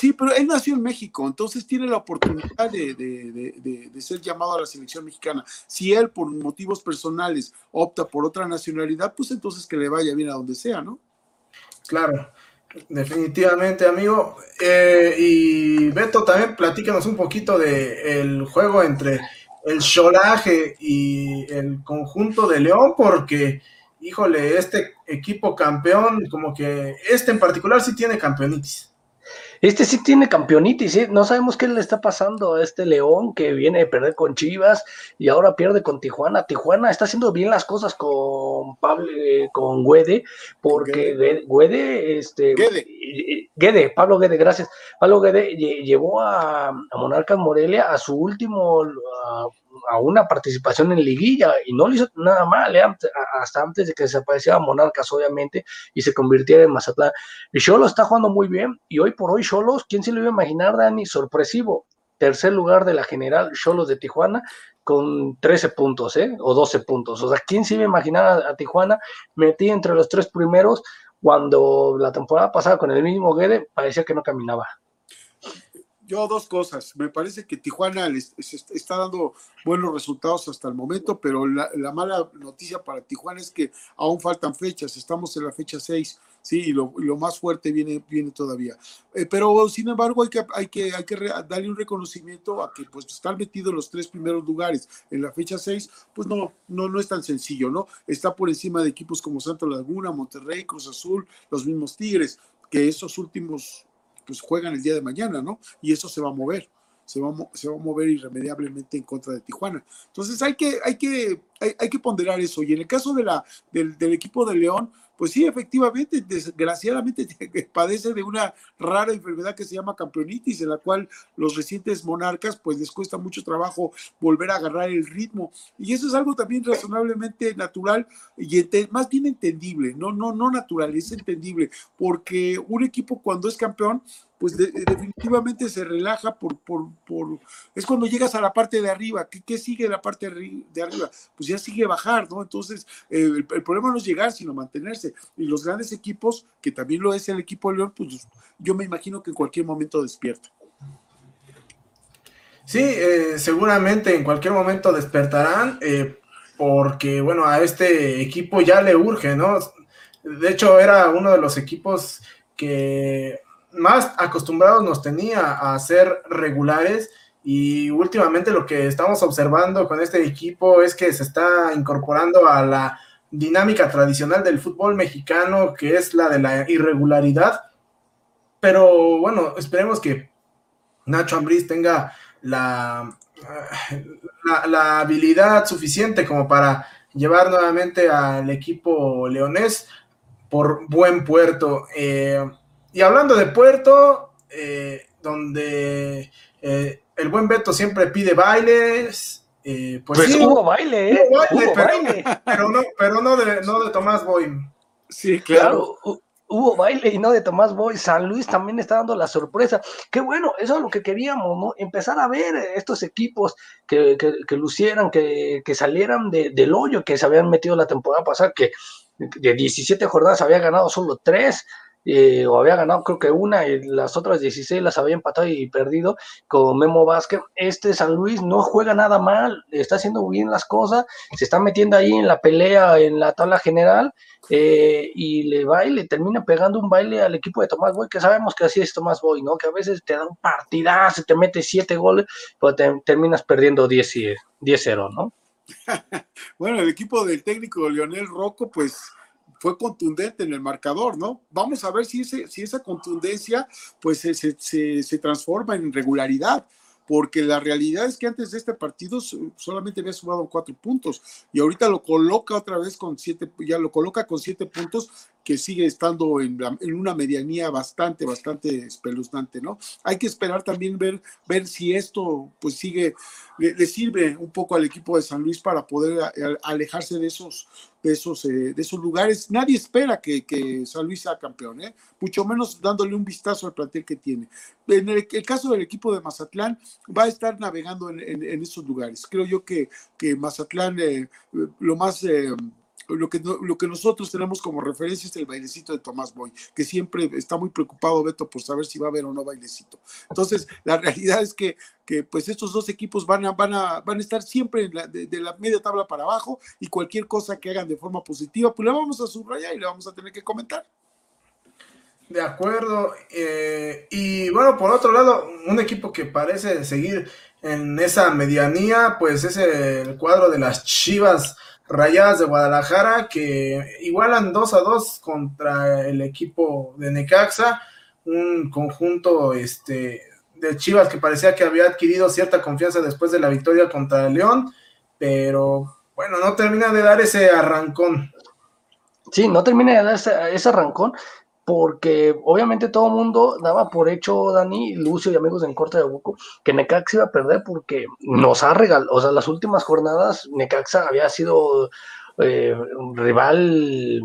Sí, pero él nació en México, entonces tiene la oportunidad de, ser llamado a la selección mexicana. Si él, por motivos personales, opta por otra nacionalidad, pues entonces que le vaya bien a donde sea, ¿no? Claro, definitivamente, amigo. Eh, y Beto, también platícanos un poquito del juego entre el Cholaje y el conjunto de León, porque, híjole, este equipo campeón, como que este en particular sí tiene campeonitis. Este sí tiene campeonitis, ¿sí? no sabemos qué le está pasando a este León que viene a perder con Chivas y ahora pierde con Tijuana. Tijuana está haciendo bien las cosas con Pablo, eh, con Guede, porque Guede, este, Guede. Pablo Guede, gracias. Pablo Guede llevó a, a Monarcas Morelia a su último, a una participación en liguilla y no le hizo nada mal, ¿eh? hasta antes de que desapareciera Monarcas, obviamente, y se convirtiera en Mazatlán. Y Cholo está jugando muy bien y hoy por hoy Cholos, ¿quién se lo iba a imaginar, Dani? Sorpresivo. Tercer lugar de la general Cholos de Tijuana con 13 puntos, ¿eh? O 12 puntos. O sea, ¿quién se iba a imaginar a, Tijuana metí entre los tres primeros cuando la temporada pasada con el mismo Guede parecía que no caminaba? Yo dos cosas. Me parece que Tijuana está dando buenos resultados hasta el momento, pero la, mala noticia para Tijuana es que aún faltan fechas. Estamos en la fecha 6. Sí, y lo, más fuerte viene, viene todavía. Eh, pero sin embargo, hay que, hay que, hay que darle un reconocimiento a que pues estar metido los tres primeros lugares en la fecha 6, pues no, no, no es tan sencillo, ¿no? Está por encima de equipos como Santa Laguna, Monterrey, Cruz Azul, los mismos Tigres, que esos últimos pues juegan el día de mañana, ¿no? Y eso se va a mover se va, se va a mover irremediablemente en contra de Tijuana. Entonces hay que, hay que, hay, que ponderar eso. Y en el caso de la, del, del equipo de León, pues sí, efectivamente, desgraciadamente padece de una rara enfermedad que se llama campeonitis, en la cual los recientes monarcas pues les cuesta mucho trabajo volver a agarrar el ritmo. Y eso es algo también razonablemente natural y más bien entendible, no, no, no natural, es entendible, porque un equipo cuando es campeón pues definitivamente se relaja por, por, por, es cuando llegas a la parte de arriba, ¿qué, qué sigue la parte de arriba? Pues ya sigue bajar, ¿no? Entonces, eh, el, problema no es llegar, sino mantenerse. Y los grandes equipos, que también lo es el equipo de León, pues yo me imagino que en cualquier momento despierta. Sí, eh, seguramente en cualquier momento despertarán, eh, porque bueno, a este equipo ya le urge, ¿no? De hecho, era uno de los equipos que más acostumbrados nos tenía a ser regulares y últimamente lo que estamos observando con este equipo es que se está incorporando a la dinámica tradicional del fútbol mexicano, que es la de la irregularidad. Pero bueno, esperemos que Nacho Ambriz tenga la, la, habilidad suficiente como para llevar nuevamente al equipo leonés por buen puerto. Eh, y hablando de Puerto, eh, donde eh, el buen Beto siempre pide bailes. Eh, pues, pues hubo baile, ¿eh? Hubo baile, pero, no, pero no, de, no de Tomás Boy. Sí, claro. hubo baile y no de Tomás Boy. San Luis también está dando la sorpresa. Qué bueno, eso es lo que queríamos, ¿no? Empezar a ver estos equipos que, que, lucieran, que, que salieran del hoyo que se habían metido la temporada pasada, que de 17 jornadas había ganado solo 3 eh, o había ganado creo que una y las otras 16 las había empatado y perdido con Memo Vázquez. Este San Luis no juega nada mal, está haciendo bien las cosas, se está metiendo ahí en la pelea, en la tabla general, eh, y le va le termina pegando un baile al equipo de Tomás Boy, que sabemos que así es Tomás Boy, ¿no? Que a veces te da un partidazo, te mete siete goles, pero te, terminas perdiendo 10-0, ¿no? bueno, el equipo del técnico Leonel Rocco, pues fue contundente en el marcador, ¿no? Vamos a ver si, ese, esa contundencia pues se, se, se transforma en regularidad porque la realidad es que antes de este partido solamente había sumado cuatro puntos y ahorita lo coloca otra vez con siete, ya lo coloca con siete puntos que sigue estando en, una medianía bastante, bastante espeluznante, ¿no? Hay que esperar también ver, ver si esto pues sigue, le, sirve un poco al equipo de San Luis para poder alejarse de esos, de esos, eh, de esos lugares. Nadie espera que, que, San Luis sea campeón, ¿eh? mucho menos dándole un vistazo al plantel que tiene. En el, caso del equipo de Mazatlán, va a estar navegando en, esos lugares. Creo yo que, que Mazatlán, eh, lo más lo que, lo que nosotros tenemos como referencia es el bailecito de Tomás Boy, que siempre está muy preocupado, Beto, por saber si va a haber o no bailecito. Entonces, la realidad es que, que pues estos dos equipos van a, van a, van a estar siempre de, la media tabla para abajo y cualquier cosa que hagan de forma positiva, pues la vamos a subrayar y la vamos a tener que comentar. De acuerdo. Eh, y bueno, por otro lado, un equipo que parece seguir en esa medianía, pues es el cuadro de las Chivas Rayadas de Guadalajara que igualan 2 a 2 contra el equipo de Necaxa, un conjunto este, de Chivas que parecía que había adquirido cierta confianza después de la victoria contra el León, pero bueno, no termina de dar ese arrancón. Sí, no termina de dar ese, ese arrancón porque obviamente todo el mundo daba por hecho, Dani, Lucio y amigos en Corte de Buco, que Necaxa iba a perder porque nos ha regalado, o sea, las últimas jornadas Necaxa había sido eh, un rival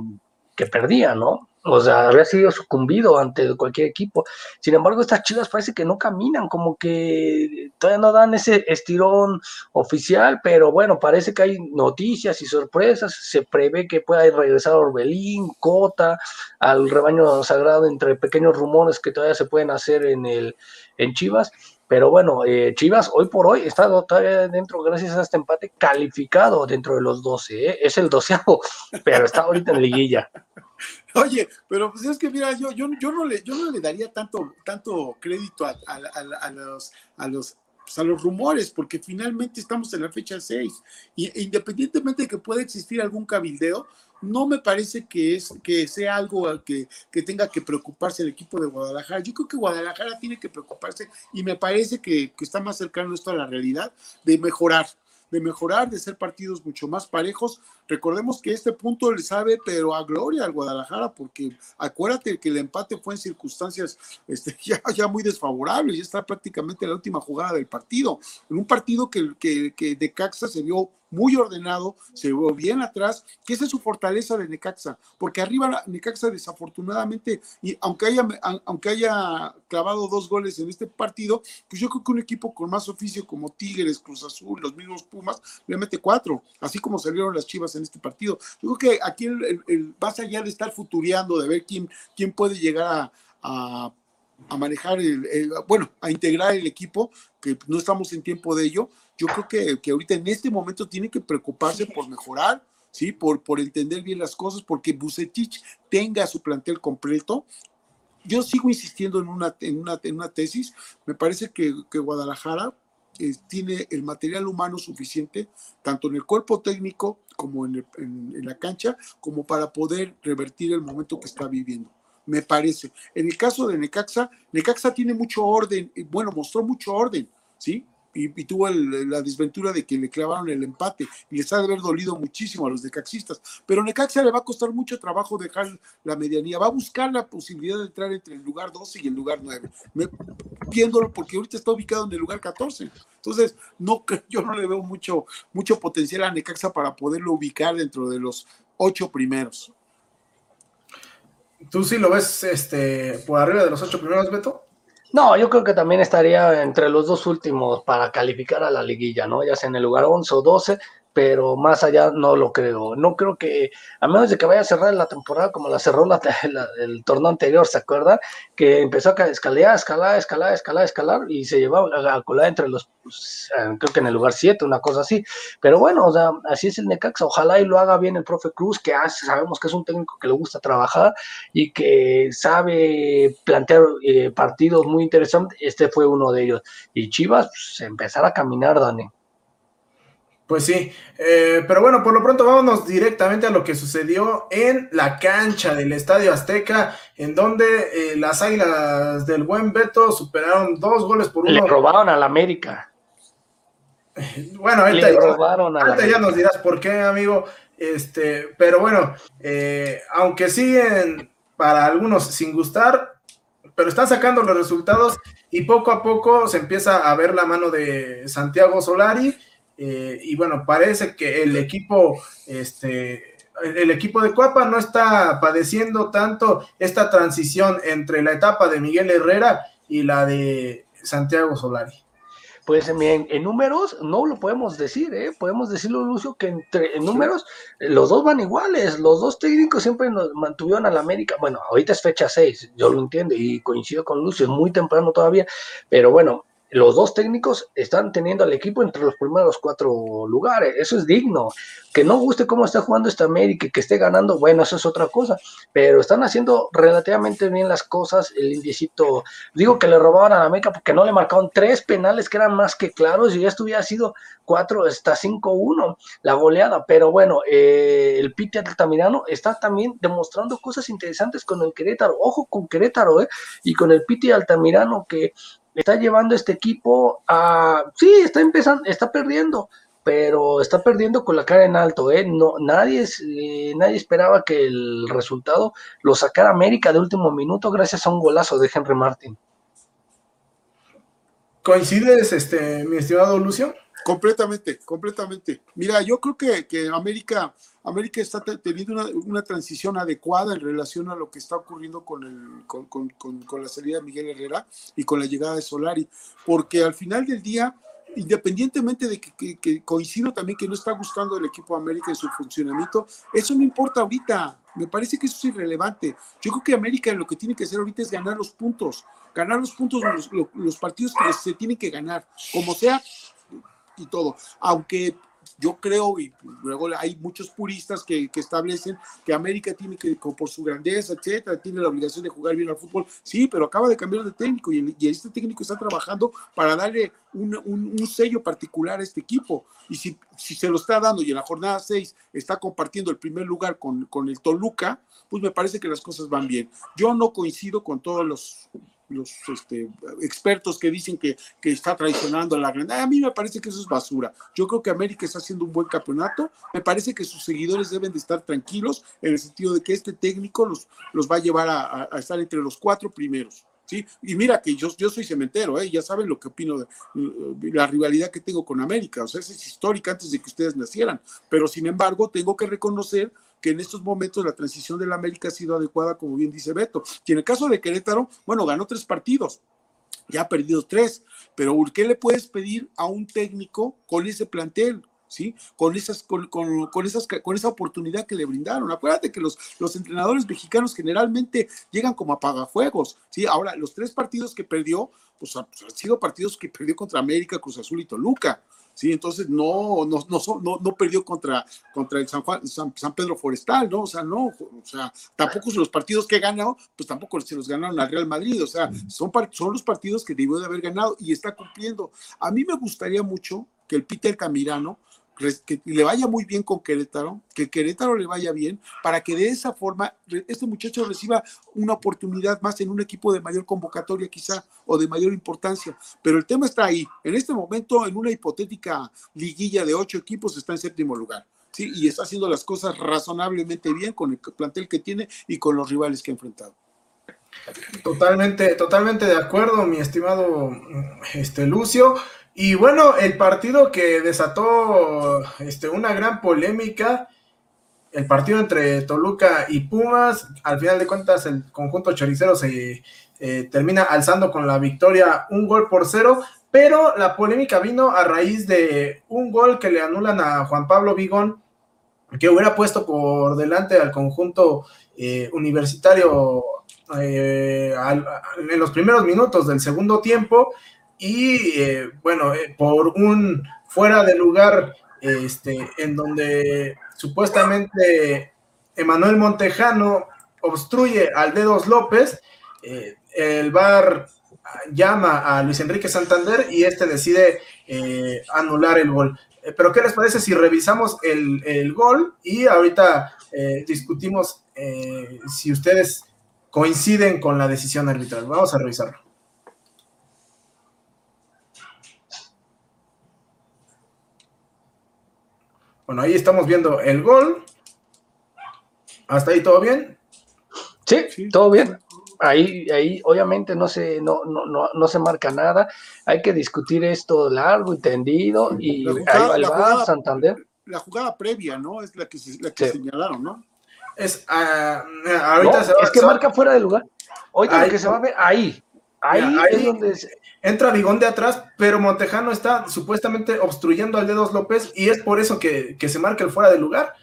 que perdía, ¿no? O sea, había sido sucumbido ante cualquier equipo. Sin embargo, estas chivas parece que no caminan, como que todavía no dan ese estirón oficial, pero bueno, parece que hay noticias y sorpresas. Se prevé que pueda regresar Orbelín, Cota, al rebaño sagrado, entre pequeños rumores que todavía se pueden hacer en, el, en Chivas. Pero bueno, eh, Chivas hoy por hoy está todavía dentro, gracias a este empate, calificado dentro de los 12. ¿eh? Es el doceavo, pero está ahorita en liguilla. Oye, pero pues es que mira, yo, yo, yo, no, le, yo no le daría tanto, tanto crédito a, a, los, a los pues, a los rumores, porque finalmente estamos en la fecha 6. Y independientemente de que pueda existir algún cabildeo, no me parece que, es, que sea algo que, que tenga que preocuparse el equipo de Guadalajara. Yo creo que Guadalajara tiene que preocuparse y me parece que, que está más cercano esto a la realidad de mejorar de mejorar, de ser partidos mucho más parejos. Recordemos que este punto le sabe, pero a gloria al Guadalajara, porque acuérdate que el empate fue en circunstancias este, ya, ya muy desfavorables, ya está prácticamente la última jugada del partido, en un partido que, que, que de Caxa se vio muy ordenado, se vio bien atrás, que esa es su fortaleza de Necaxa, porque arriba Necaxa desafortunadamente, y aunque haya, aunque haya clavado dos goles en este partido, pues yo creo que un equipo con más oficio como Tigres, Cruz Azul, los mismos Pumas, le mete cuatro, así como salieron las Chivas en este partido. Yo creo que aquí el, vas allá de estar futureando, de ver quién, quién puede llegar a, manejar, el, bueno, a integrar el equipo, que no estamos en tiempo de ello, yo creo que, que ahorita en este momento tiene que preocuparse por mejorar, ¿sí? Por, por entender bien las cosas, porque Bucetich tenga su plantel completo. Yo sigo insistiendo en una, en una, en una tesis. Me parece que, que Guadalajara eh, tiene el material humano suficiente, tanto en el cuerpo técnico como en, en, la cancha, como para poder revertir el momento que está viviendo me parece. En el caso de Necaxa, Necaxa tiene mucho orden, bueno, mostró mucho orden, ¿sí? Y, tuvo la desventura de que le clavaron el empate y les ha de haber dolido muchísimo a los necaxistas. Pero Necaxa le va a costar mucho trabajo dejar la medianía, va a buscar la posibilidad de entrar entre el lugar 12 y el lugar 9, viéndolo porque ahorita está ubicado en el lugar 14. Entonces, no, yo no le veo mucho, mucho potencial a Necaxa para poderlo ubicar dentro de los ocho primeros. ¿Tú sí lo ves este, por arriba de los ocho primeros, Beto? No, yo creo que también estaría entre los dos últimos para calificar a la liguilla, ¿no? Ya sea en el lugar 11 o 12, pero más allá no lo creo. No creo que, a menos de que vaya a cerrar la temporada como la cerró la, el torneo anterior, ¿se acuerdan? Que empezó a escalar, escalar, escalar, escalar, escalar y se llevaba a colar entre los, pues, eh, creo que en el lugar 7, una cosa así. Pero bueno, o sea, así es el Necaxa. Ojalá y lo haga bien el profe Cruz, que hace, sabemos que es un técnico que le gusta trabajar y que sabe plantear eh, partidos muy interesantes. Este fue uno de ellos. Y Chivas, pues, empezar a caminar, Dani. Pues sí, eh, pero bueno, por lo pronto vámonos directamente a lo que sucedió en la cancha del Estadio Azteca, en donde eh, las Águilas del Buen Beto superaron dos goles por uno. Le robaron al América. Bueno, ahorita, ya, ya nos dirás por qué, amigo. Este, pero bueno, eh, aunque siguen para algunos sin gustar, pero están sacando los resultados y poco a poco se empieza a ver la mano de Santiago Solari eh, y bueno, parece que el equipo, este, el equipo de Cuapa no está padeciendo tanto esta transición entre la etapa de Miguel Herrera y la de Santiago Solari. Pues en, números no lo podemos decir, ¿eh? podemos decirlo, Lucio, que entre, en números los dos van iguales, los dos técnicos siempre nos mantuvieron a la América, bueno, ahorita es fecha 6, yo lo entiendo y coincido con Lucio, es muy temprano todavía, pero bueno, los dos técnicos están teniendo al equipo entre los primeros cuatro lugares. Eso es digno. Que no guste cómo está jugando esta América que esté ganando, bueno, eso es otra cosa. Pero están haciendo relativamente bien las cosas. El indiecito, digo que le robaban a la América porque no le marcaron tres penales que eran más que claros y ya estuviera sido cuatro hasta cinco uno la goleada. Pero bueno, eh, el Piti Altamirano está también demostrando cosas interesantes con el Querétaro. Ojo con Querétaro, ¿eh? Y con el Piti Altamirano que está llevando este equipo a, sí, está empezando, está perdiendo, pero está perdiendo con la cara en alto, ¿eh? No, nadie, eh, nadie esperaba que el resultado lo sacara América de último minuto gracias a un golazo de Henry Martin. ¿Coincides, este, mi estimado Lucio? Completamente, completamente. Mira, yo creo que, que América, América está teniendo una, una, transición adecuada en relación a lo que está ocurriendo con, el, con, con, con, la salida de Miguel Herrera y con la llegada de Solari, porque al final del día independientemente de que, coincido también que no está gustando el equipo América en su funcionamiento, eso no importa ahorita. Me parece que eso es irrelevante. Yo creo que América lo que tiene que hacer ahorita es ganar los puntos, ganar los puntos, los partidos que se tienen que ganar, como sea y todo. Aunque yo creo, y luego hay muchos puristas que, establecen que América tiene que, por su grandeza, etcétera, tiene la obligación de jugar bien al fútbol. Sí, pero acaba de cambiar de técnico y, este técnico está trabajando para darle un, sello particular a este equipo. Y si, si se lo está dando y en la jornada 6 está compartiendo el primer lugar con, con el Toluca, pues me parece que las cosas van bien. Yo no coincido con todos los los este, expertos que dicen que, que está traicionando a la grande. A mí me parece que eso es basura. Yo creo que América está haciendo un buen campeonato. Me parece que sus seguidores deben de estar tranquilos en el sentido de que este técnico los, los va a llevar a, estar entre los cuatro primeros. ¿sí? Y mira que yo, yo soy cementero, ¿eh? ya saben lo que opino de, la rivalidad que tengo con América. O sea, es histórica antes de que ustedes nacieran. Pero sin embargo, tengo que reconocer que en estos momentos la transición del América ha sido adecuada, como bien dice Beto. Y en el caso de Querétaro, bueno, ganó tres partidos, ya ha perdido tres, pero ¿qué le puedes pedir a un técnico con ese plantel? ¿Sí? Con, esas, con, con, esas, con esa oportunidad que le brindaron. Acuérdate que los, los entrenadores mexicanos generalmente llegan como apagafuegos, ¿sí? Ahora, los tres partidos que perdió, pues, han sido partidos que perdió contra América, Cruz Azul y Toluca. ¿sí? Entonces no, no, no, no, perdió contra, contra el San, Juan, San, Pedro Forestal, ¿no? O sea, no, o sea, tampoco son los partidos que ganado, pues tampoco se los ganaron al Real Madrid, o sea, son, son los partidos que debió de haber ganado y está cumpliendo. A mí me gustaría mucho que el Peter Camirano que le vaya muy bien con Querétaro, que Querétaro le vaya bien, para que de esa forma este muchacho reciba una oportunidad más en un equipo de mayor convocatoria quizá o de mayor importancia. Pero el tema está ahí. En este momento, en una hipotética liguilla de ocho equipos, está en séptimo lugar. Sí, y está haciendo las cosas razonablemente bien con el plantel que tiene y con los rivales que ha enfrentado. Totalmente, totalmente de acuerdo, mi estimado este, Lucio. Y bueno, el partido que desató este, una gran polémica, el partido entre Toluca y Pumas, al final de cuentas el conjunto choricero se eh, termina alzando con la victoria un gol por cero, pero la polémica vino a raíz de un gol que le anulan a Juan Pablo Vigón, que hubiera puesto por delante al conjunto eh, universitario eh, en los primeros minutos del segundo tiempo y eh, bueno, eh, por un fuera de lugar este, en donde supuestamente Emanuel Montejano obstruye al Dedos López, eh, el VAR llama a Luis Enrique Santander y este decide anular el gol. Pero ¿qué les parece si revisamos el, el gol y ahorita discutimos si ustedes coinciden con la decisión arbitral? Vamos a revisarlo. Bueno, ahí estamos viendo el gol. ¿Hasta ahí todo bien? Sí, todo bien. Ahí, ahí obviamente no se, no, no, no, se marca nada. Hay que discutir esto largo y tendido. Y ahí va Santander. La jugada previa, ¿no? Es la que, la que señalaron, ¿no? Es, uh, ahorita se va, es que marca fuera de lugar. Oiga, que se va a ver ahí. Ahí, ahí es donde entra Bigón de atrás, pero Montejano está supuestamente obstruyendo al Dedos López y es por eso que, se marca el fuera de lugar.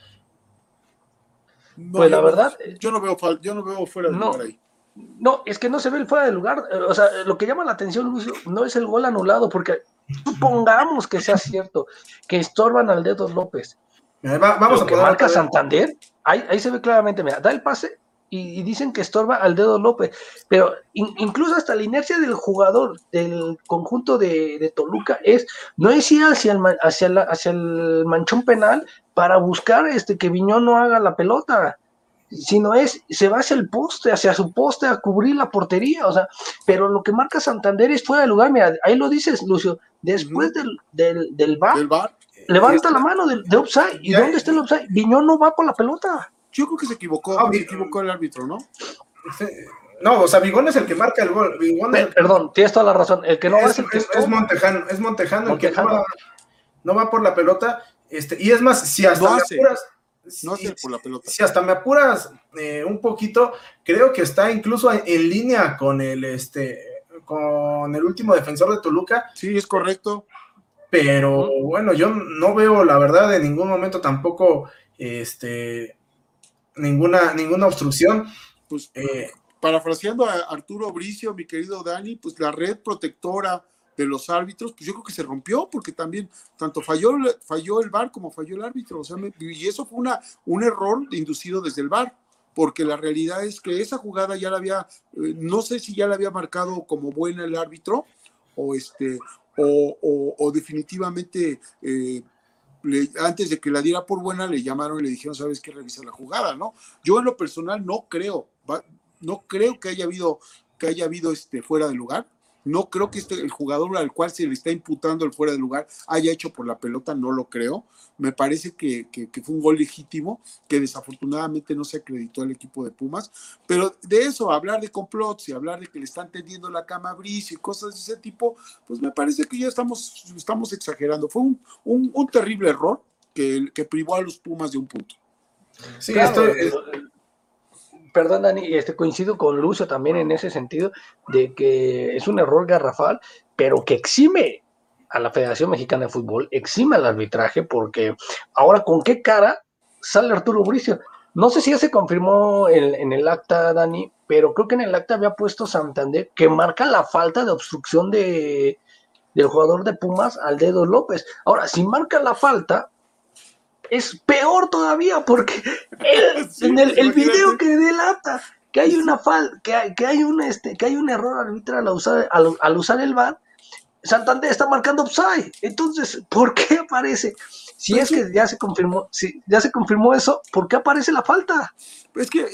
pues la verdad. Yo no veo, yo no veo fuera de lugar ahí. No, es que no se ve el fuera de lugar. O sea, lo que llama la atención, Lucio, no es el gol anulado, porque supongamos que sea cierto, que estorban al Dedos López. vamos a que marca Santander, ahí, ahí se ve claramente, mira, da el pase y, dicen que estorba al dedo López, pero incluso hasta la inercia del jugador del conjunto de, Toluca es no es ir hacia el, hacia, hacia el manchón penal para buscar este que Viñón no haga la pelota sino es, se va hacia el poste, hacia su poste a cubrir la portería, o sea, pero lo que marca Santander es fuera de lugar, mira, ahí lo dices, Lucio, después del, del, del bar, levanta la mano de, de offside, ¿y dónde está el offside? Viñón no va por la pelota. Yo creo que se equivocó, ah, se equivocó el árbitro, ¿no? No, o sea, Vigón es el que marca el gol. Perdón, tienes toda la razón. El que no es, va es el que es, Montejano, es Montejano, el que no va, por la pelota. Este, y es más, si hasta me apuras, no si, por la pelota. Si hasta me apuras eh, un poquito, creo que está incluso en, en, línea con el este con el último defensor de Toluca. Sí, es correcto pero bueno, yo no veo la verdad en ningún momento tampoco este, ninguna, ninguna obstrucción. Pues, parafraseando a Arturo Bricio, mi querido Dani, pues la red protectora de los árbitros, pues yo creo que se rompió porque también tanto falló, falló el VAR como falló el árbitro, o sea, y eso fue una, un error inducido desde el VAR, porque la realidad es que esa jugada ya la había, eh, no sé si ya la había marcado como buena el árbitro, o este, o, o, definitivamente eh, antes de que la diera por buena le llamaron y le dijeron, sabes qué, revisa la jugada, ¿no? Yo en lo personal no creo, no creo que haya habido, que haya habido este fuera de lugar, no creo que este, el jugador al cual se le está imputando el fuera de lugar haya hecho por la pelota, no lo creo. Me parece que, fue un gol legítimo que desafortunadamente no se acreditó al equipo de Pumas. Pero de eso, hablar de complots y hablar de que le están tendiendo la cama a Brice y cosas de ese tipo, pues me parece que ya estamos, estamos exagerando. Fue un, terrible error que, que privó a los Pumas de un punto. Sí, esto es perdón, Dani, este, coincido con Lucio también en ese sentido de que es un error garrafal, pero que exime a la Federación Mexicana de Fútbol, exime al arbitraje, porque ahora con qué cara sale Arturo Bricio. No sé si ya se confirmó en, el acta, Dani, pero creo que en el acta había puesto Santander que marca la falta de obstrucción de, del jugador de Pumas al dedo López. Ahora, si marca la falta, es peor todavía porque en el, el, video que delata que hay una fal, que hay, que hay un este, que hay un error arbitral al usar, al, usar el VAR, Santander está marcando upside. Entonces, ¿por qué aparece? Si es que ya se confirmó, si ya se confirmó eso, ¿por qué aparece la falta? Es que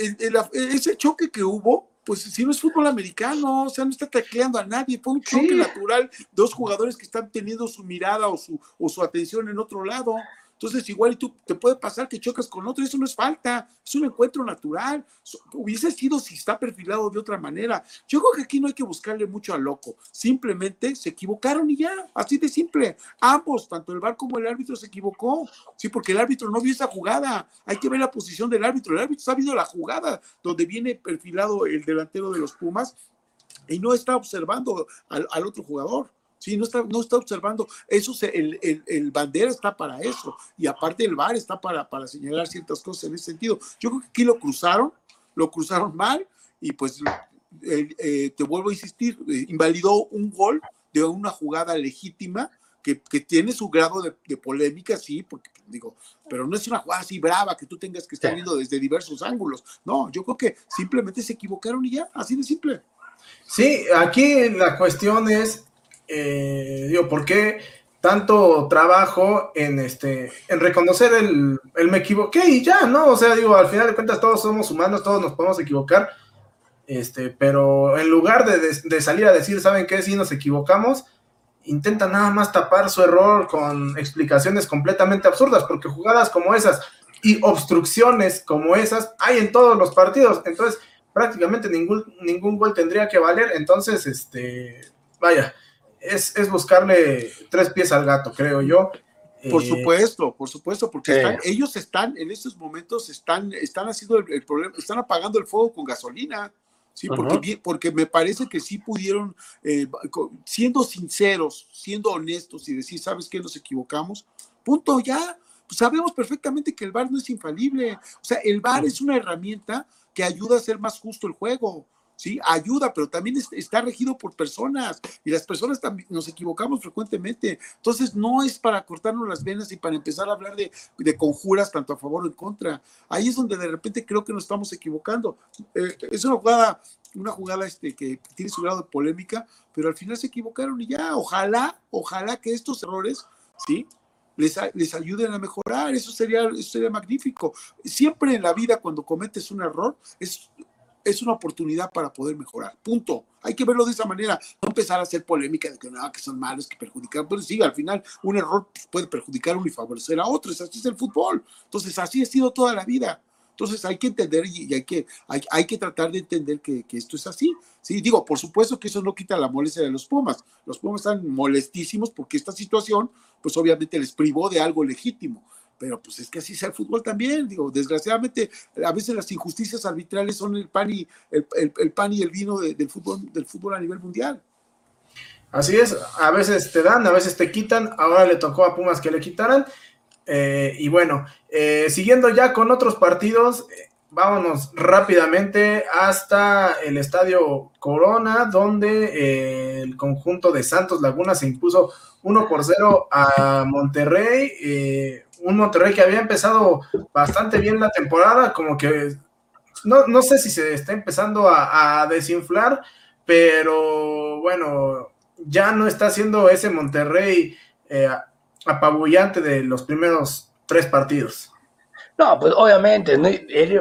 ese choque que hubo, pues si no es fútbol americano, o sea, no está tacleando a nadie, fue un choque natural, dos jugadores que están teniendo su mirada o su, o su atención en otro lado. Entonces, igual tú te puede pasar que chocas con otro, eso no es falta, es un encuentro natural. Hubiese sido si está perfilado de otra manera. Yo creo que aquí no hay que buscarle mucho al loco, simplemente se equivocaron y ya, así de simple. Ambos, tanto el VAR como el árbitro se equivocó, sí, porque el árbitro no vio esa jugada. Hay que ver la posición del árbitro. El árbitro está viendo la jugada donde viene perfilado el delantero de los Pumas y no está observando al otro jugador. Sí, no está, no está observando. Eso el, el, bandera está para eso. Y aparte el VAR está para, para señalar ciertas cosas en ese sentido. Yo creo que aquí lo cruzaron, lo cruzaron mal y pues eh, te vuelvo a insistir, eh, invalidó un gol de una jugada legítima que, que tiene su grado de, de, polémica, sí, porque digo, pero no es una jugada así brava que tú tengas que estar viendo desde diversos ángulos. No, yo creo que simplemente se equivocaron y ya, así de simple. Sí, aquí la cuestión es eh, digo, ¿por qué tanto trabajo en este, en reconocer el, el, me equivoqué y ya, ¿no? O sea, digo, al final de cuentas todos somos humanos, todos nos podemos equivocar, este, pero en lugar de, salir a decir, ¿saben qué? Si nos equivocamos, intenta nada más tapar su error con explicaciones completamente absurdas, porque jugadas como esas y obstrucciones como esas hay en todos los partidos, entonces prácticamente ningún, ningún gol tendría que valer, entonces, este, vaya, es, buscarle tres pies al gato, creo yo. Por eh, supuesto, por supuesto, porque ellos están en estos momentos, están, están haciendo el, problema, están apagando el fuego con gasolina, sí, porque, porque me parece que sí pudieron, eh, siendo sinceros, siendo honestos y decir, ¿sabes qué? Nos equivocamos, punto, ya, pues sabemos perfectamente que el VAR no es infalible, o sea, el VAR es una herramienta que ayuda a hacer más justo el juego. ¿Sí? Ayuda, pero también está regido por personas y las personas también nos equivocamos frecuentemente. Entonces, no es para cortarnos las venas y para empezar a hablar de, conjuras tanto a favor o en contra. Ahí es donde de repente creo que nos estamos equivocando. Eh, es una jugada, una jugada este, que tiene su grado de polémica, pero al final se equivocaron y ya, ojalá, ojalá que estos errores, ¿sí? Les, les, ayuden a mejorar, eso sería, eso sería magnífico. Siempre en la vida cuando cometes un error, es, es una oportunidad para poder mejorar. Punto. Hay que verlo de esa manera. No empezar a hacer polémica de que no, que son malos, que perjudican. Pero sí, al final un error puede perjudicar a uno y favorecer a otro. Así es el fútbol. Entonces, así ha sido toda la vida. Entonces hay que entender y hay que, hay, hay que tratar de entender que, que, esto es así. Sí, digo, por supuesto que eso no quita la molestia de los Pumas. Los Pumas están molestísimos porque esta situación, pues obviamente les privó de algo legítimo pero pues es que así sea el fútbol también, digo, desgraciadamente a veces las injusticias arbitrales son el pan y el, pan y el vino del fútbol del fútbol a nivel mundial. Así es, a veces te dan, a veces te quitan, ahora le tocó a Pumas que le quitaran. Eh, y bueno, eh, siguiendo ya con otros partidos, eh, vámonos rápidamente hasta el Estadio Corona, donde el conjunto de Santos Laguna se impuso 1 por 0 a Monterrey. Un Monterrey que había empezado bastante bien la temporada, como que no, no sé si se está empezando a, desinflar, pero bueno, ya no está siendo ese Monterrey eh, apabullante de los primeros tres partidos. No, pues obviamente,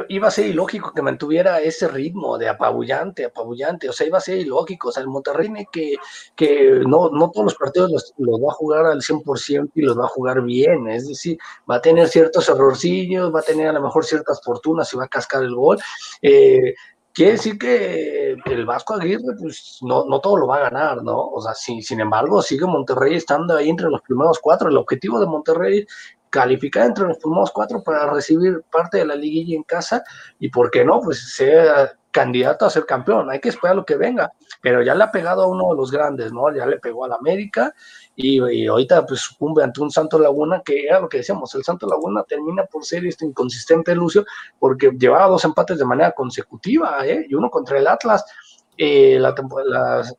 iba a ser ilógico que mantuviera ese ritmo de apabullante, apabullante, o sea, iba a ser ilógico, o sea, el Monterrey que, que no, no todos los partidos los, va a jugar al 100% y los va a jugar bien, es decir, va a tener ciertos errorcillos, va a tener a lo mejor ciertas fortunas y va a cascar el gol. Eh, quiere decir que el Vasco Aguirre, pues no, no todo lo va a ganar, ¿no? O sea, sí, sin embargo, sigue Monterrey estando ahí entre los primeros cuatro. El objetivo de Monterrey calificar entre los primeros cuatro para recibir parte de la liguilla en casa y, ¿por qué no? Pues sea candidato a ser campeón. Hay que esperar lo que venga, pero ya le ha pegado a uno de los grandes, ¿no? Ya le pegó al América y, ahorita pues sucumbe ante un Santo Laguna que era lo que decíamos, el Santo Laguna termina por ser este inconsistente Lucio porque llevaba dos empates de manera consecutiva, ¿eh? Y uno contra el Atlas. Eh, la,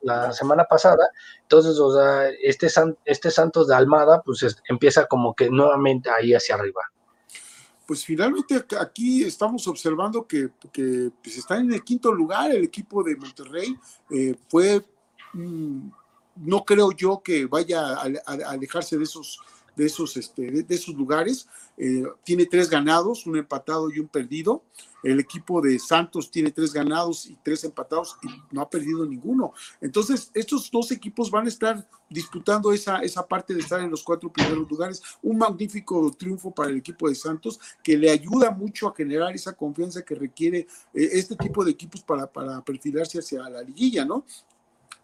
la, semana pasada. Entonces, o sea, este, este Santos de Almada, pues empieza como que nuevamente ahí hacia arriba. Pues finalmente aquí estamos observando que, que pues está en el quinto lugar el equipo de Monterrey. Eh, fue, mm, no creo yo que vaya a, alejarse de esos de esos, este, de, esos lugares. Eh, tiene tres ganados, un empatado y un perdido. El equipo de Santos tiene tres ganados y tres empatados y no ha perdido ninguno. Entonces, estos dos equipos van a estar disputando esa, esa parte de estar en los cuatro primeros lugares. Un magnífico triunfo para el equipo de Santos que le ayuda mucho a generar esa confianza que requiere eh, este tipo de equipos para, para perfilarse hacia la liguilla, ¿no?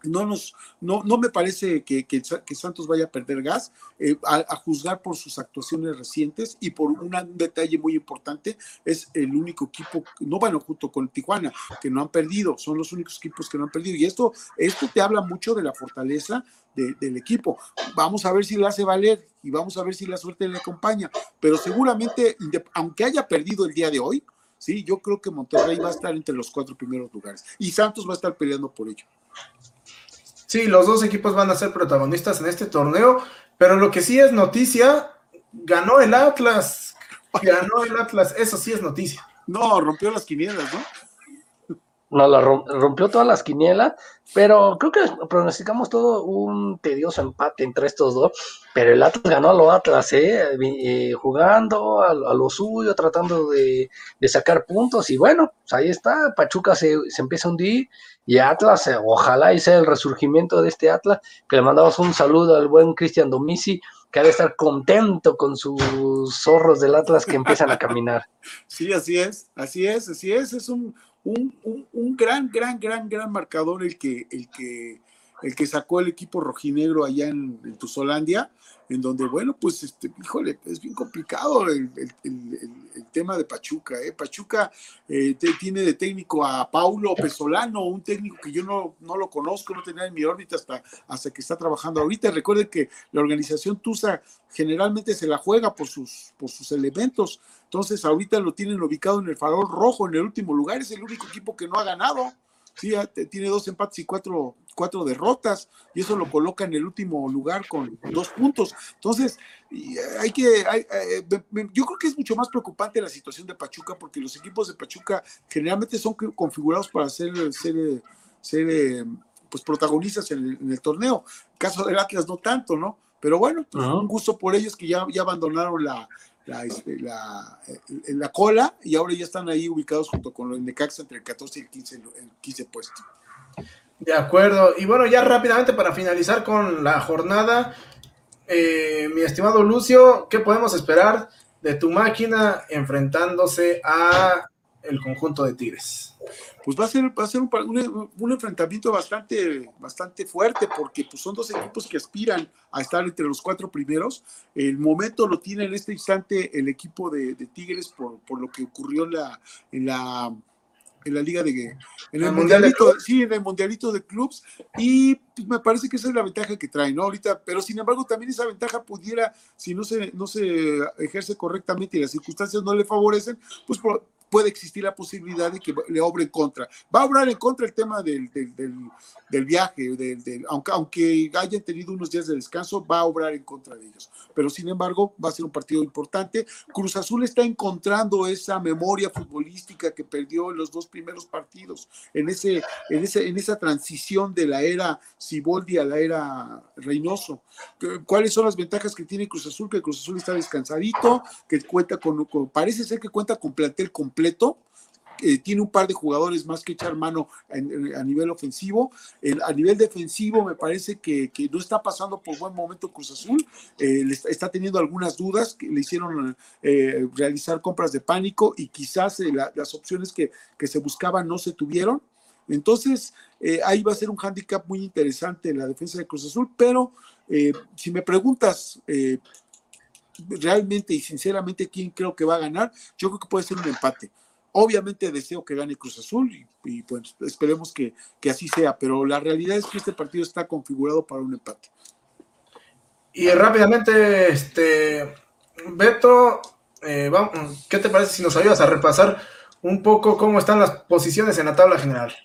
No nos, no, no me parece que, que, Santos vaya a perder gas, eh, a, juzgar por sus actuaciones recientes y por un detalle muy importante, es el único equipo, no bueno, junto con Tijuana, que no han perdido, son los únicos equipos que no han perdido. Y esto, esto te habla mucho de la fortaleza del equipo. Vamos a ver si la hace valer y vamos a ver si la suerte le acompaña. Pero seguramente, aunque haya perdido el día de hoy, sí, yo creo que Monterrey va a estar entre los cuatro primeros lugares y Santos va a estar peleando por ello. Sí, los dos equipos van a ser protagonistas en este torneo, pero lo que sí es noticia, ganó el Atlas, ganó el Atlas, eso sí es noticia. No, rompió las quinielas, ¿no? No, la rompió todas las quinielas, pero creo que pronosticamos todo un tedioso empate entre estos dos, pero el Atlas ganó a los Atlas, ¿eh? eh jugando a, lo suyo, tratando de, sacar puntos, y bueno, pues ahí está, Pachuca se, se empieza a hundir, y Atlas, eh, ojalá y sea el resurgimiento de este Atlas, que le mandamos un saludo al buen Cristian Domisi, que ha de estar contento con sus zorros del Atlas que empiezan a caminar. Sí, así es, así es, así es, es un, un, un, gran, gran, gran, gran marcador el que, el que, el que sacó el equipo rojinegro allá en, en Tuzolandia en donde, bueno, pues, este, híjole, es bien complicado el, tema de Pachuca. ¿eh? Pachuca eh, tiene de técnico a Paulo Pesolano, un técnico que yo no, no lo conozco, no tenía en mi órbita hasta, hasta que está trabajando ahorita. Recuerden que la organización TUSA generalmente se la juega por sus, por sus elementos. Entonces, ahorita lo tienen ubicado en el farol rojo, en el último lugar. Es el único equipo que no ha ganado. Sí, tiene dos empates y cuatro, cuatro derrotas, y eso lo coloca en el último lugar con dos puntos. Entonces, hay que, eh, yo creo que es mucho más preocupante la situación de Pachuca, porque los equipos de Pachuca generalmente son configurados para ser, ser, ser eh, pues protagonistas en el, torneo. El caso del Atlas no tanto, ¿no? Pero bueno, pues, un gusto por ellos que ya, ya abandonaron la, la, este, la, eh, la, cola y ahora ya están ahí ubicados junto con los Necaxa entre el 14 y el 15, el 15 puesto. De acuerdo. Y bueno, ya rápidamente para finalizar con la jornada, eh, mi estimado Lucio, ¿qué podemos esperar de tu máquina enfrentándose a el conjunto de Tigres? pues va a ser, va a ser un, enfrentamiento bastante, bastante fuerte porque pues, son dos equipos que aspiran a estar entre los cuatro primeros. El momento lo tiene en este instante el equipo de, Tigres por, por, lo que ocurrió la, en la en la liga de en el, mundialito, sí, en el mundialito de clubs y pues, me parece que esa es la ventaja que trae, ¿no? Ahorita, pero sin embargo también esa ventaja pudiera, si no se, no se ejerce correctamente y las circunstancias no le favorecen, pues puede existir la posibilidad de que le obre en contra. Va a obrar en contra el tema del, del, viaje, del, aunque, aunque hayan tenido unos días de descanso, va a obrar en contra de ellos. Pero sin embargo, va a ser un partido importante. Cruz Azul está encontrando esa memoria futbolística que perdió en los dos primeros partidos, en, ese, en, ese, en esa transición de la era Ciboldi a la era Reynoso. ¿Cuáles son las ventajas que tiene Cruz Azul? Que Cruz Azul está descansadito, que cuenta con, parece ser que cuenta con plantel completo. Eh, tiene un par de jugadores más que echar mano a nivel ofensivo. a nivel defensivo, me parece que, no está pasando por buen momento Cruz Azul. Eh, está, teniendo algunas dudas que le hicieron eh, realizar compras de pánico y quizás las opciones que, se buscaban no se tuvieron. Entonces, eh, ahí va a ser un hándicap muy interesante en la defensa de Cruz Azul, pero eh, si me preguntas eh, realmente y sinceramente quién creo que va a ganar, yo creo que puede ser un empate. Obviamente deseo que gane Cruz Azul y, pues esperemos que, así sea, pero la realidad es que este partido está configurado para un empate. Y rápidamente, este, Beto, ¿qué te parece si nos ayudas a repasar un poco cómo están las posiciones en la tabla general?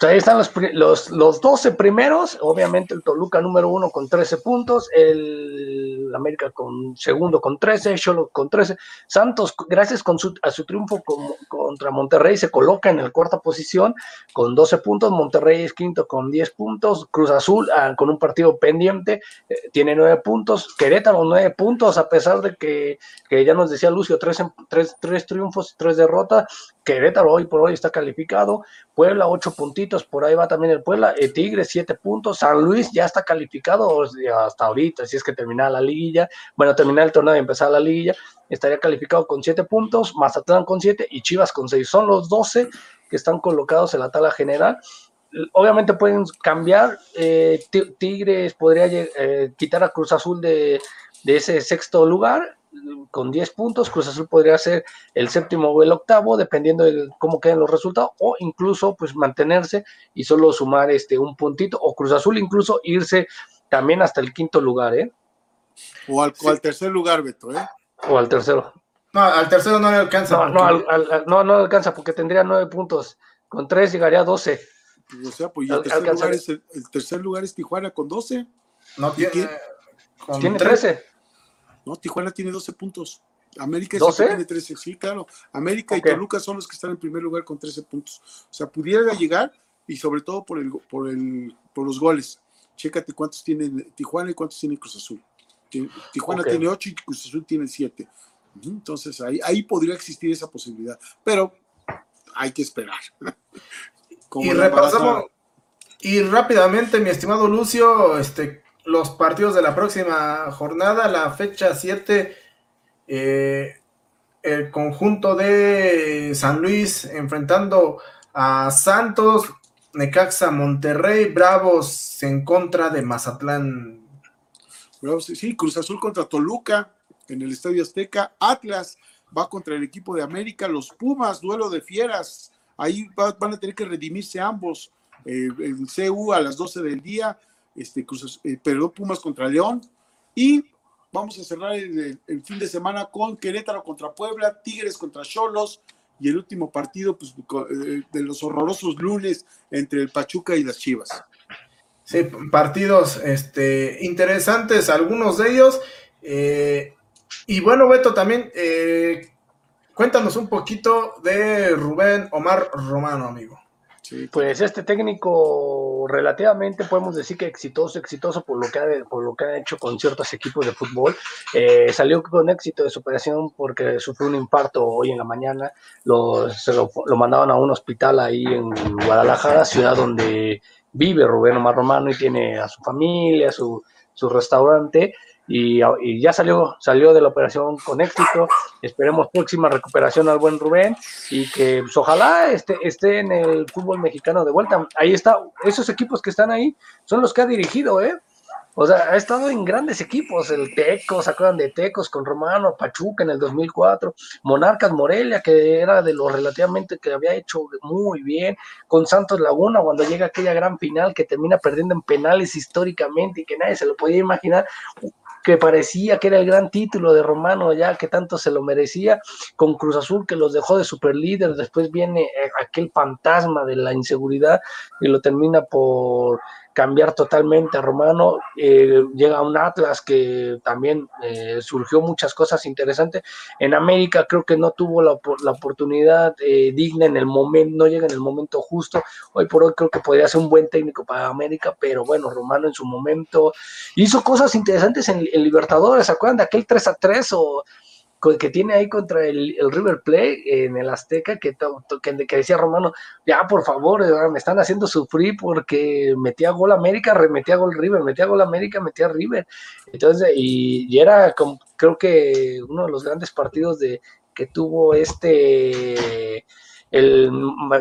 Ahí están los, los, los 12 primeros, obviamente el Toluca número uno con 13 puntos, el América con segundo con 13, Cholo con 13, Santos, gracias con su, a su triunfo contra Monterrey, se coloca en la cuarta posición con 12 puntos, Monterrey es quinto con 10 puntos, Cruz Azul ah, con un partido pendiente eh, tiene 9 puntos, Querétaro 9 puntos, a pesar de que, que ya nos decía Lucio, 3, tres, tres triunfos, 3 derrotas, Querétaro hoy por hoy está calificado, Puebla 8 puntitos, por ahí va también el Puebla, el Tigre 7 puntos, San Luis ya está calificado hasta ahorita, si es que termina la liguilla, bueno, terminar el torneo y empezar la liguilla, estaría calificado con 7 puntos, Mazatlán con 7 y Chivas con 6, son los 12 que están colocados en la tabla general. Obviamente pueden cambiar, eh, Tigres podría eh, quitar a Cruz Azul de ese sexto lugar con 10 puntos, Cruz Azul podría ser el séptimo o el octavo, dependiendo de cómo queden los resultados, o incluso pues mantenerse y solo sumar este un puntito, o Cruz Azul incluso irse también hasta el quinto lugar, ¿eh? O al, tercer lugar, Beto, ¿eh? O al tercero. No, al tercero no le alcanza. No, no, no, alcanza porque tendría nueve puntos. Con tres llegaría a 12. o sea, pues el, tercer lugar es el, tercer lugar es Tijuana con 12. No tiene. tiene 13. No, Tijuana tiene 12 puntos. América tiene 13, sí, claro. América y Toluca son los que están en primer lugar con 13 puntos. O sea, pudiera llegar y sobre todo por el, por el, por los goles. Chécate cuántos tiene Tijuana y cuántos tiene Cruz Azul. Tijuana tiene 8 y Cruz Azul tiene 7. Entonces ahí, ahí podría existir esa posibilidad. Pero hay que esperar. y repasamos. Y rápidamente, mi estimado Lucio, este, los partidos de la próxima jornada, la fecha 7, eh, el conjunto de San Luis enfrentando a Santos, Necaxa, Monterrey, Bravos en contra de Mazatlán. sí, Cruz Azul contra Toluca en el Estadio Azteca, Atlas va contra el equipo de América, los Pumas, duelo de fieras, ahí van a tener que redimirse ambos, eh, el CU a las 12 del día, este, Cruz, eh, Pumas contra León y vamos a cerrar el, fin de semana con Querétaro contra Puebla, Tigres contra Cholos y el último partido pues, eh, de los horrorosos lunes entre el Pachuca y las Chivas. Sí, partidos este, interesantes, algunos de ellos. Eh, y bueno, Beto, también cuéntanos un poquito de Rubén Omar Romano, amigo. Pues este técnico relativamente podemos decir que exitoso, exitoso por lo que ha, por lo que ha hecho con ciertos equipos de fútbol. Eh, salió con éxito de su operación porque sufrió un infarto hoy en la mañana. Lo, se lo, mandaban a un hospital ahí en Guadalajara, ciudad donde vive Rubén Omar Romano y tiene a su familia, su, su restaurante y, ya salió, salió de la operación con éxito. Esperemos próxima recuperación al buen Rubén y que pues, ojalá esté, esté en el fútbol mexicano de vuelta. Ahí está, esos equipos que están ahí son los que ha dirigido, ¿eh? O sea, ha estado en grandes equipos, el Tecos, ¿se acuerdan de Tecos con Romano, Pachuca en el 2004, Monarcas Morelia, que era de los relativamente que había hecho muy bien, con Santos Laguna, cuando llega aquella gran final que termina perdiendo en penales históricamente y que nadie se lo podía imaginar, que parecía que era el gran título de Romano ya que tanto se lo merecía, con Cruz Azul que los dejó de superlíder, después viene eh, aquel fantasma de la inseguridad y lo termina por cambiar totalmente a Romano. Eh, llega un Atlas que también eh, surgió muchas cosas interesantes. En América creo que no tuvo la, oportunidad eh, digna en el momento, no llega en el momento justo. Hoy por hoy creo que podría ser un buen técnico para América, pero bueno, Romano en su momento hizo cosas interesantes en, en Libertadores. ¿Se acuerdan de aquel 3 a 3 o que tiene ahí contra el, River Plate en el Azteca, que, que, decía Romano, ya por favor, eh, me están haciendo sufrir porque metía gol América, remetía gol River, metía gol América, metía River. Entonces, y, era como, creo que uno de los grandes partidos de que tuvo este el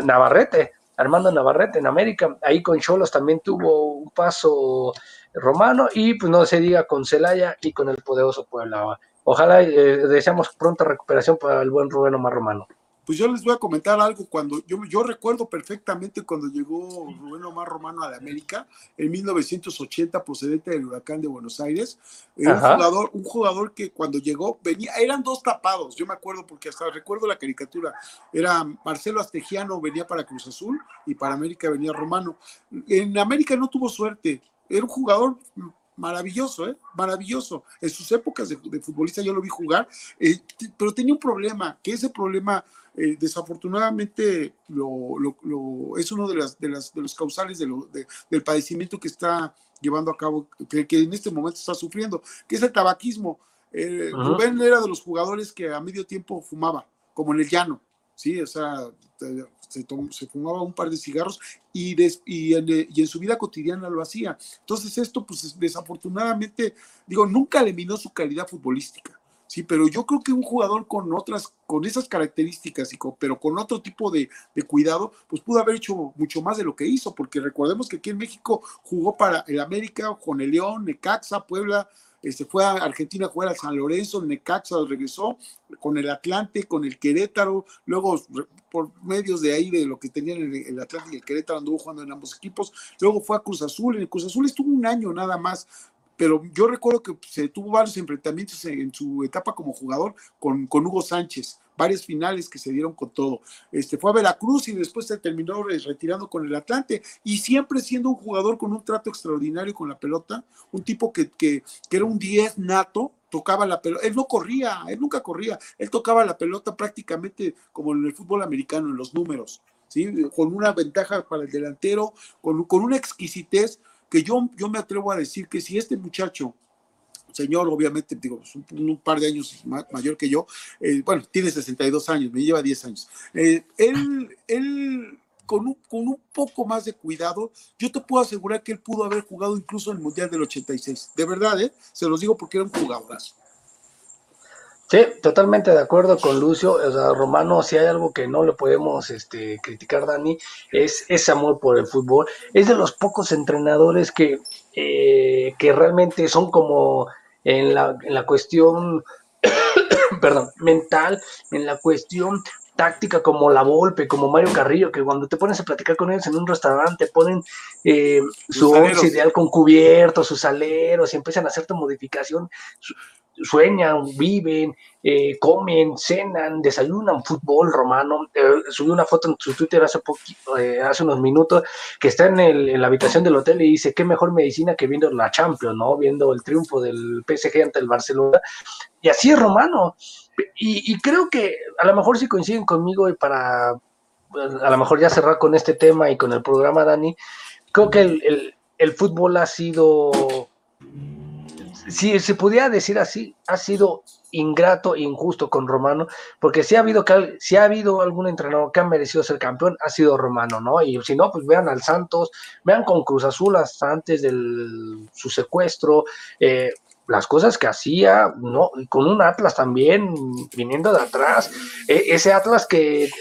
Navarrete, Armando Navarrete en América, ahí con Cholos también tuvo un paso romano y pues no se diga con Celaya y con el poderoso Puebla. Ojalá eh, deseamos pronta recuperación para el buen Rubén Omar Romano. Pues yo les voy a comentar algo. Cuando yo, yo recuerdo perfectamente cuando llegó Rubén Omar Romano a la América en 1980, procedente del huracán de Buenos Aires. un jugador, un jugador que cuando llegó venía, eran dos tapados. Yo me acuerdo porque hasta recuerdo la caricatura. Era Marcelo Astegiano venía para Cruz Azul y para América venía Romano. En América no tuvo suerte. Era un jugador maravilloso, ¿eh? maravilloso. En sus épocas de, futbolista yo lo vi jugar, eh, pero tenía un problema, que ese problema eh, desafortunadamente lo, lo, es uno de, las, de, las, de los causales de del padecimiento que está llevando a cabo, que, que, en este momento está sufriendo, que es el tabaquismo. Rubén era de los jugadores que a medio tiempo fumaba, como en el llano, ¿sí? O sea, se, fumaba un par de cigarros y, y, en, su vida cotidiana lo hacía. Entonces esto, pues desafortunadamente, digo, nunca eliminó su calidad futbolística. Sí, pero yo creo que un jugador con otras, con esas características, y pero con otro tipo de, de, cuidado, pues pudo haber hecho mucho más de lo que hizo, porque recordemos que aquí en México jugó para el América, con el León, Necaxa, Puebla, este, fue a Argentina a jugar a San Lorenzo, Necaxa regresó con el Atlante, con el Querétaro, luego por medios de ahí de lo que tenían el, el Atlante y el Querétaro anduvo jugando en ambos equipos, luego fue a Cruz Azul, en el Cruz Azul estuvo un año nada más, pero yo recuerdo que se tuvo varios enfrentamientos en, su etapa como jugador con, con Hugo Sánchez, varias finales que se dieron con todo. Este, fue a Veracruz y después se terminó retirando con el Atlante y siempre siendo un jugador con un trato extraordinario con la pelota, un tipo que, que, que era un 10 nato, tocaba la pelota, él no corría, él nunca corría, él tocaba la pelota prácticamente como en el fútbol americano, en los números, ¿sí? con una ventaja para el delantero, con, con una exquisitez que yo, yo me atrevo a decir que si este muchacho señor, obviamente, digo, un, par de años mayor que yo, eh, bueno, tiene 62 años, me lleva 10 años. Eh, él, él con un, con un poco más de cuidado, yo te puedo asegurar que él pudo haber jugado incluso en el Mundial del 86. De verdad, ¿eh? Se los digo porque era un jugadorazo. Sí, totalmente de acuerdo con Lucio. O sea, Romano, si hay algo que no le podemos este, criticar, Dani, es ese amor por el fútbol. Es de los pocos entrenadores que, eh, que realmente son como en la, en la cuestión, perdón, mental, en la cuestión táctica como la Volpe, como Mario Carrillo, que cuando te pones a platicar con ellos en un restaurante, ponen eh, su once ideal con cubiertos, sus aleros, y empiezan a hacerte modificación, sueñan, viven, eh, comen, cenan, desayunan fútbol romano. Eh, subí una foto en su Twitter hace, poquito, eh, hace unos minutos que está en, el, la habitación del hotel y dice, qué mejor medicina que viendo la Champions, ¿no? Viendo el triunfo del PSG ante el Barcelona. Y así es romano. Y, creo que a lo mejor si coinciden conmigo y para a lo mejor ya cerrar con este tema y con el programa, Dani, creo que el, el fútbol ha sido si se pudiera decir así, ha sido ingrato e injusto con Romano, porque si ha habido si ha habido algún entrenador que ha merecido ser campeón, ha sido Romano, ¿no? Y si no, pues vean al Santos, vean con Cruz Azul hasta antes de su secuestro, eh, las cosas que hacía, ¿no? con un Atlas también viniendo de atrás, e, ese Atlas que eh,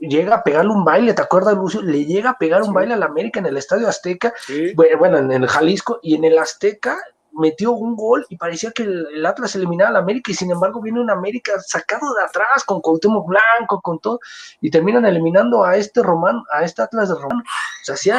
llega a pegarle un baile, ¿te acuerdas, Lucio? Le llega a pegar un baile al América en el Estadio Azteca, bueno, en el Jalisco, y en el Azteca metió un gol y parecía que el, Atlas eliminaba al América y sin embargo viene un América sacado de atrás con Cuauhtémoc Blanco, con todo y terminan eliminando a este Román, a este Atlas de Román. O sea, si,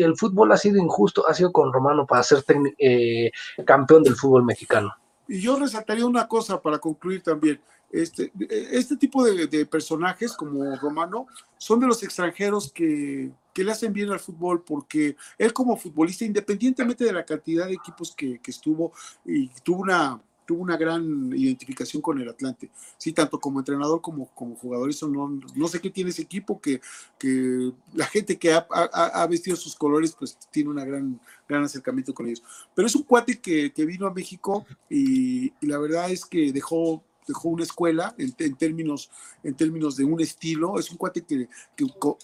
el fútbol ha sido injusto, ha sido con Romano para ser eh, campeón del fútbol mexicano. Y yo resaltaría una cosa para concluir también. Este, este tipo de, personajes como Romano son de los extranjeros que, le hacen bien al fútbol porque él como futbolista, independientemente de la cantidad de equipos que, estuvo y tuvo una, tuvo una gran identificación con el Atlante, sí, tanto como entrenador como, como jugador. Eso no, no sé qué tiene ese equipo, que, que la gente que ha, vestido sus colores, pues tiene un gran, gran acercamiento con ellos. Pero es un cuate que, vino a México y, la verdad es que dejó dejó una escuela en, términos, en términos de un estilo. Es un cuate que,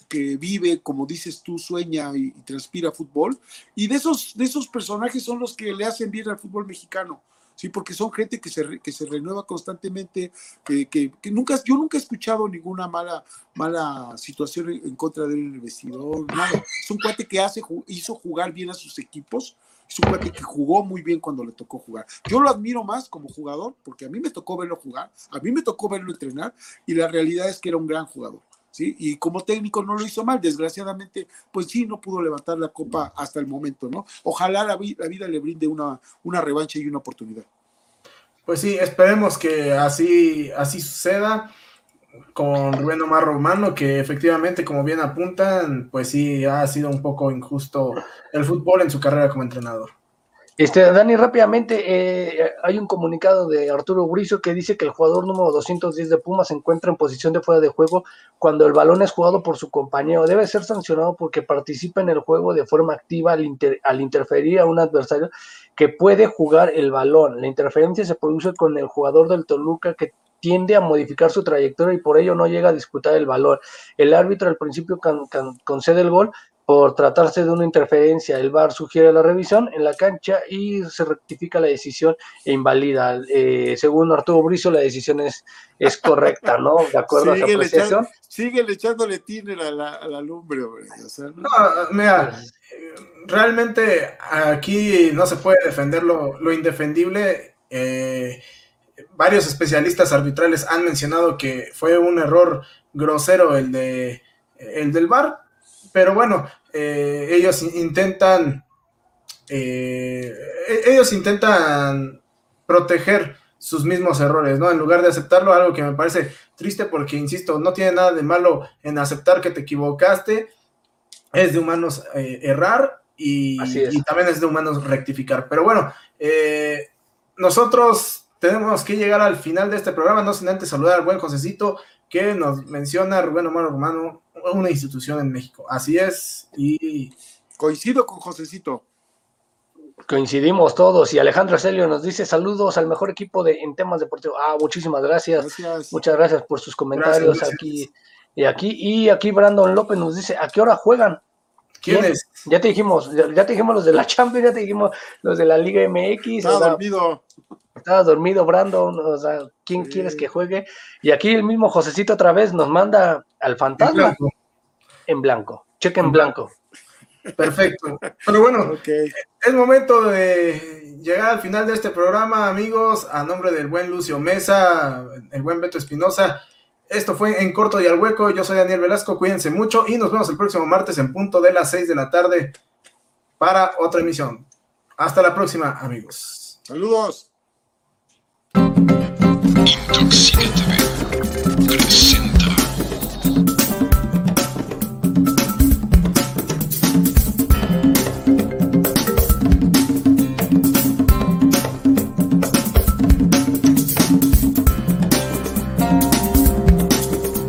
que, vive, como dices tú, sueña y, transpira fútbol. Y de esos, de esos personajes son los que le hacen bien al fútbol mexicano. Sí, porque son gente que se, que se renueva constantemente, que, que, nunca, yo nunca he escuchado ninguna mala, mala situación en contra del vestidor, nada. Es un cuate que hace, hizo jugar bien a sus equipos, es que jugó muy bien cuando le tocó jugar. Yo lo admiro más como jugador, porque a mí me tocó verlo jugar, a mí me tocó verlo entrenar, y la realidad es que era un gran jugador. ¿Sí? Y como técnico no lo hizo mal, desgraciadamente, pues sí, no pudo levantar la copa hasta el momento, ¿no? Ojalá la, la vida le brinde una, una revancha y una oportunidad. Pues sí, esperemos que así, así suceda con Rubén Omar Romano, que efectivamente, como bien apuntan, pues sí, ha sido un poco injusto el fútbol en su carrera como entrenador. Este, Dani, rápidamente, eh, hay un comunicado de Arturo Bricio que dice que el jugador número 210 de Pumas se encuentra en posición de fuera de juego cuando el balón es jugado por su compañero. Debe ser sancionado porque participa en el juego de forma activa al, al interferir a un adversario que puede jugar el balón. La interferencia se produce con el jugador del Toluca que tiende a modificar su trayectoria y por ello no llega a disputar el valor. El árbitro al principio concede el gol por tratarse de una interferencia. El VAR sugiere la revisión en la cancha y se rectifica la decisión e invalida. Eh, según Arturo Brizo, la decisión es, es correcta, ¿no? De acuerdo a su apreciación. sigue echándole tiner a la, lumbre, ¿no? mira, realmente aquí no se puede defender lo, lo indefendible. Eh, varios especialistas arbitrales han mencionado que fue un error grosero el de el del VAR, pero bueno, eh, ellos intentan eh, e-, ellos intentan proteger sus mismos errores, ¿no? En lugar de aceptarlo, algo que me parece triste porque, insisto, no tiene nada de malo en aceptar que te equivocaste, es de humanos eh, errar y, y, también es de humanos rectificar. Pero bueno, nosotros tenemos que llegar al final de este programa, no sin antes saludar al buen Josecito que nos menciona Rubén Omar Romano, una institución en México. Así es, y... Coincido con Josecito. Coincidimos todos y Alejandro Celio nos dice saludos al mejor equipo de, en temas deportivos. Ah, muchísimas gracias. Muchas gracias por sus comentarios aquí y aquí. Y aquí Brandon López nos dice, ¿a qué hora juegan? ¿Quién, es? Ya te dijimos, ya, te dijimos los de la Champions, ya te dijimos los de la Liga MX. Estaba dormido. Estaba dormido Brandon, o sea, ¿quién quieres que juegue? Y aquí el mismo Josecito otra vez nos manda al fantasma en blanco, cheque en blanco. Perfecto. Pero bueno, es momento de llegar al final de este programa, amigos. A nombre del buen Lucio Mesa, el buen Beto Espinosa. Esto fue En Corto y al Hueco. Yo soy Daniel Velasco. Cuídense mucho y nos vemos el próximo martes en punto de las 6 de la tarde para otra emisión. Hasta la próxima, amigos. Saludos. Intoxícate presenta